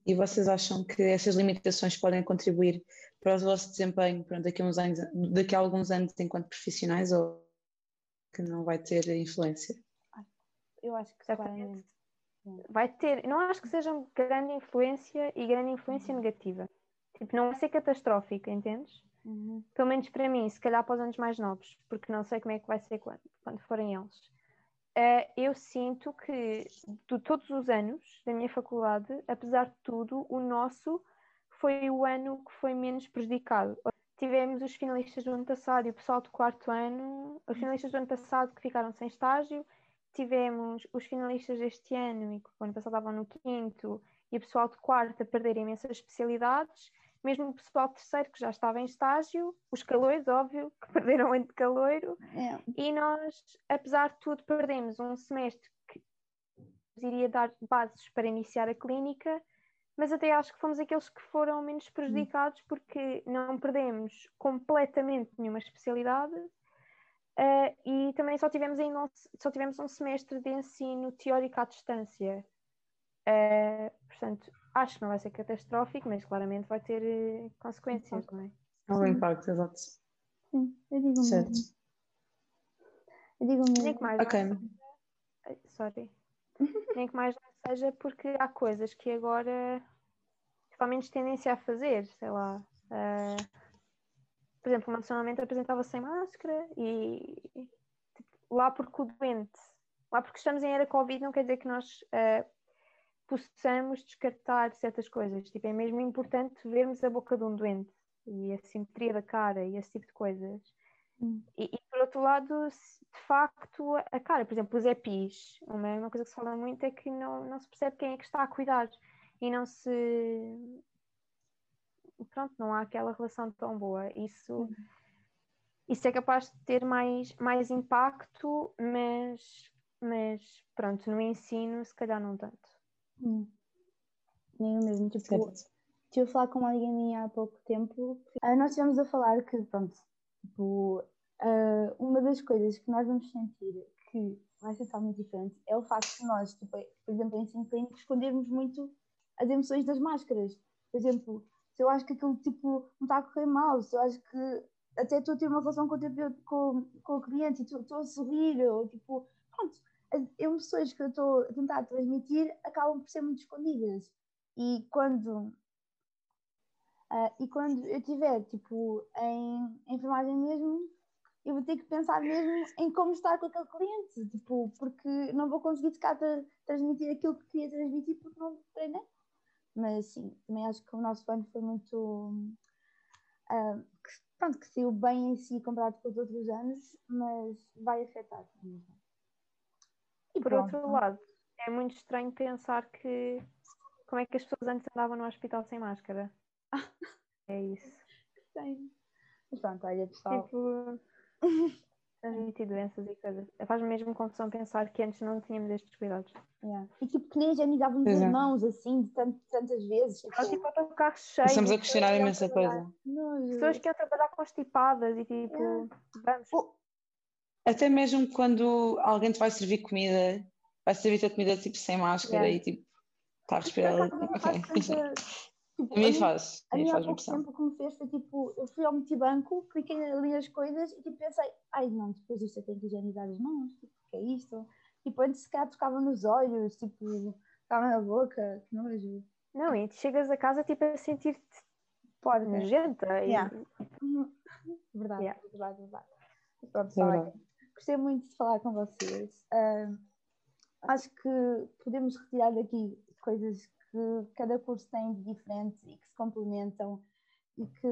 E vocês acham que essas limitações podem contribuir para o vosso desempenho pronto, daqui, a uns anos, daqui a alguns anos enquanto profissionais ou que não vai ter influência? Eu acho que certamente vai ter. Não acho que seja grande influência e grande influência uhum. negativa. Tipo, não vai ser catastrófica, entendes? Uhum. Pelo menos para mim, se calhar para os anos mais novos, porque não sei como é que vai ser quando, quando forem eles. Uh, eu sinto que de todos os anos da minha faculdade, apesar de tudo, o nosso foi o ano que foi menos prejudicado. Tivemos os finalistas do ano passado e o pessoal do quarto ano, os finalistas do ano passado que ficaram sem estágio, tivemos os finalistas deste ano e que o ano passado estavam no quinto e o pessoal de quarto a perder imensas especialidades mesmo o pessoal terceiro que já estava em estágio, os caloiros, óbvio, que perderam entre caloiro, é. e nós, apesar de tudo, perdemos um semestre que nos iria dar bases para iniciar a clínica, mas até acho que fomos aqueles que foram menos prejudicados porque não perdemos completamente nenhuma especialidade uh, e também só tivemos, ainda, só tivemos um semestre de ensino teórico à distância. Uh, portanto, acho que não vai ser catastrófico, mas claramente vai ter uh, consequências, não é? Há um impacto, exato. Sim, eu digo certo. mesmo. Eu digo mesmo. Nem que mais ok. Seja... Sorry. Nem que mais não seja porque há coisas que agora há menos tendência a fazer, sei lá. Uh, por exemplo, uma pessoa apresentava sem máscara e tipo, lá porque o doente, lá porque estamos em era Covid, não quer dizer que nós uh, possamos descartar certas coisas. Tipo, é mesmo importante vermos a boca de um doente e a simetria da cara e esse tipo de coisas. Hum. E, e, por outro lado, de facto, a cara, por exemplo, os EPIs, uma, uma coisa que se fala muito é que não, não se percebe quem é que está a cuidar e não se. Pronto, não há aquela relação tão boa. Isso, hum. isso é capaz de ter mais, mais impacto, mas, mas pronto, no ensino, se calhar não tanto. Hum. Nem eu mesmo. Tipo, certo. estive a falar com uma amiga minha há pouco tempo. Uh, nós estivemos a falar que, pronto, tipo, uh, uma das coisas que nós vamos sentir que vai ser totalmente diferente é o facto de nós, tipo, por exemplo, em ensino clínico, escondermos muito as emoções das máscaras. Por exemplo, se eu acho que aquilo tipo, não está a correr mal, se eu acho que até estou a ter uma relação com o, com, com o cliente e estou a sorrir, ou tipo, pronto, as emoções que eu estou a tentar transmitir acabam por ser muito escondidas. E quando, uh, e quando eu estiver tipo, em, em enfermagem mesmo, eu vou ter que pensar mesmo em como estar com aquele cliente, tipo, porque não vou conseguir ficar a transmitir aquilo que queria transmitir porque não treinei. Mas sim, também acho que o nosso ano foi muito. Uh, que, pronto, que saiu bem em si comparado com os outros anos, mas vai afetar. E por Pronto. outro lado, é muito estranho pensar que como é que as pessoas antes andavam no hospital sem máscara. é isso. Sim. Mas pronto, olha pessoal. Tipo, transmitir doenças e coisas. Faz-me mesmo confusão pensar que antes não tínhamos estes cuidados. Yeah. E tipo, que nem higienizávamos as mãos assim, de tanto, tantas vezes. Tipo, tipo autocarro cheio. Estamos a questionar imensa coisa. Pessoas que iam trabalhar constipadas e tipo, yeah. vamos. Até mesmo quando alguém te vai servir comida, vai servir a comida tipo sem máscara yeah. e tipo, está a respirar. Okay. Tipo, a mim faz. A mim há pouco tempo que me fez foi tipo, eu fui ao multibanco, cliquei ali as coisas e tipo pensei, ai não, depois isto eu tenho que higienizar as mãos, tipo, o que é isto? Tipo, antes se calhar tocava nos olhos, tipo, tocava na boca, que nojo. Não, e chegas a casa tipo a sentir-te pode nojenta. Yeah. E... Verdade, yeah. verdade, verdade. Pronto, é verdade gostei muito de falar com vocês. Uh, acho que podemos retirar daqui coisas que cada curso tem de diferente e que se complementam e que,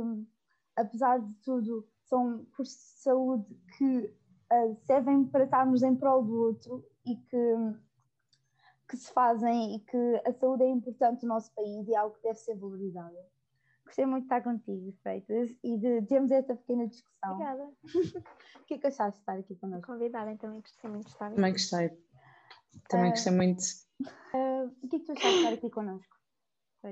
apesar de tudo, são cursos de saúde que uh, servem para estarmos em prol do outro e que, que se fazem e que a saúde é importante no nosso país e é algo que deve ser valorizado. Gostei muito de estar contigo, Freitas, e de termos esta pequena discussão. Obrigada. o que é que achaste de estar aqui connosco? Convidada, também gostei muito de estar aqui. Também gostei. Também Ah. gostei muito. Uh, o que é que tu achaste de estar aqui connosco? O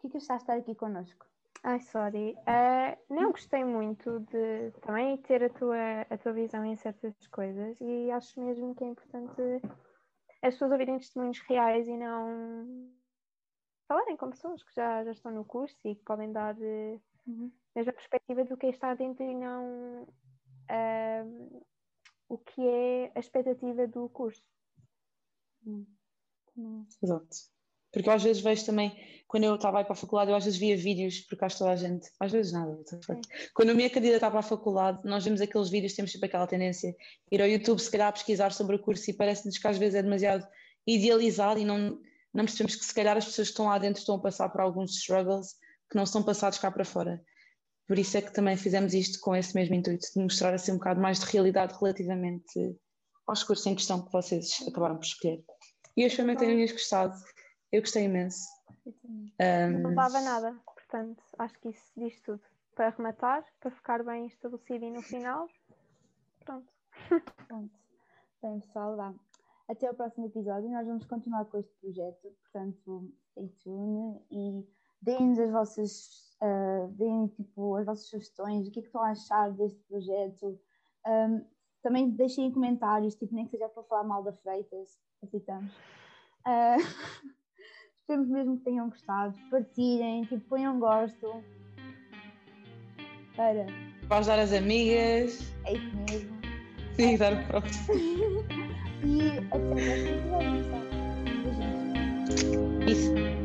que é que achaste de estar aqui connosco? Ai, sorry. Eh, não gostei muito de também ter a tua, a tua visão em certas coisas e acho mesmo que é importante as pessoas ouvirem testemunhos reais e não falarem com pessoas que já, já estão no curso e que podem dar eh, mesmo a perspectiva do que é estar dentro e não ahm, o que é a expectativa do curso. Exato. Porque eu às vezes vejo também, quando eu estava aí para a faculdade, eu às vezes via vídeos, porque acho toda a gente, às vezes nada. fuck. Quando eu me candidatar para a faculdade, nós vemos aqueles vídeos, temos sempre aquela tendência, ir ao YouTube, se calhar, a pesquisar sobre o curso e parece-nos que às vezes é demasiado idealizado e não, não percebemos que se calhar as pessoas que estão lá dentro estão a passar por alguns struggles que não são passados cá para fora. Por isso é que também fizemos isto com esse mesmo intuito, de mostrar assim um bocado mais de realidade relativamente aos cursos em questão que vocês acabaram por escolher. E eu espero que tenham gostado. Eu gostei imenso. Eu. Um, Não levava nada, portanto, acho que isso diz tudo. Para rematar, para ficar bem estabelecido e no final, pronto. Pronto. Bem, pessoal, vá. Até o próximo episódio. Nós vamos continuar com este projeto. Portanto, stay tuned e deem-nos as vossas, ah, deem, tipo, as vossas sugestões. O que é que estão a achar deste projeto? Ahm, também deixem em comentários, tipo, nem que seja para falar mal da Freitas. Aceitamos. Ah, esperemos mesmo que tenham gostado. Partilhem, tipo, ponham gosto. Para, Para ajudar as amigas. é isso mesmo. Sim, dar o próprio. E até episódio, pessoal. Beijinhos. Isso.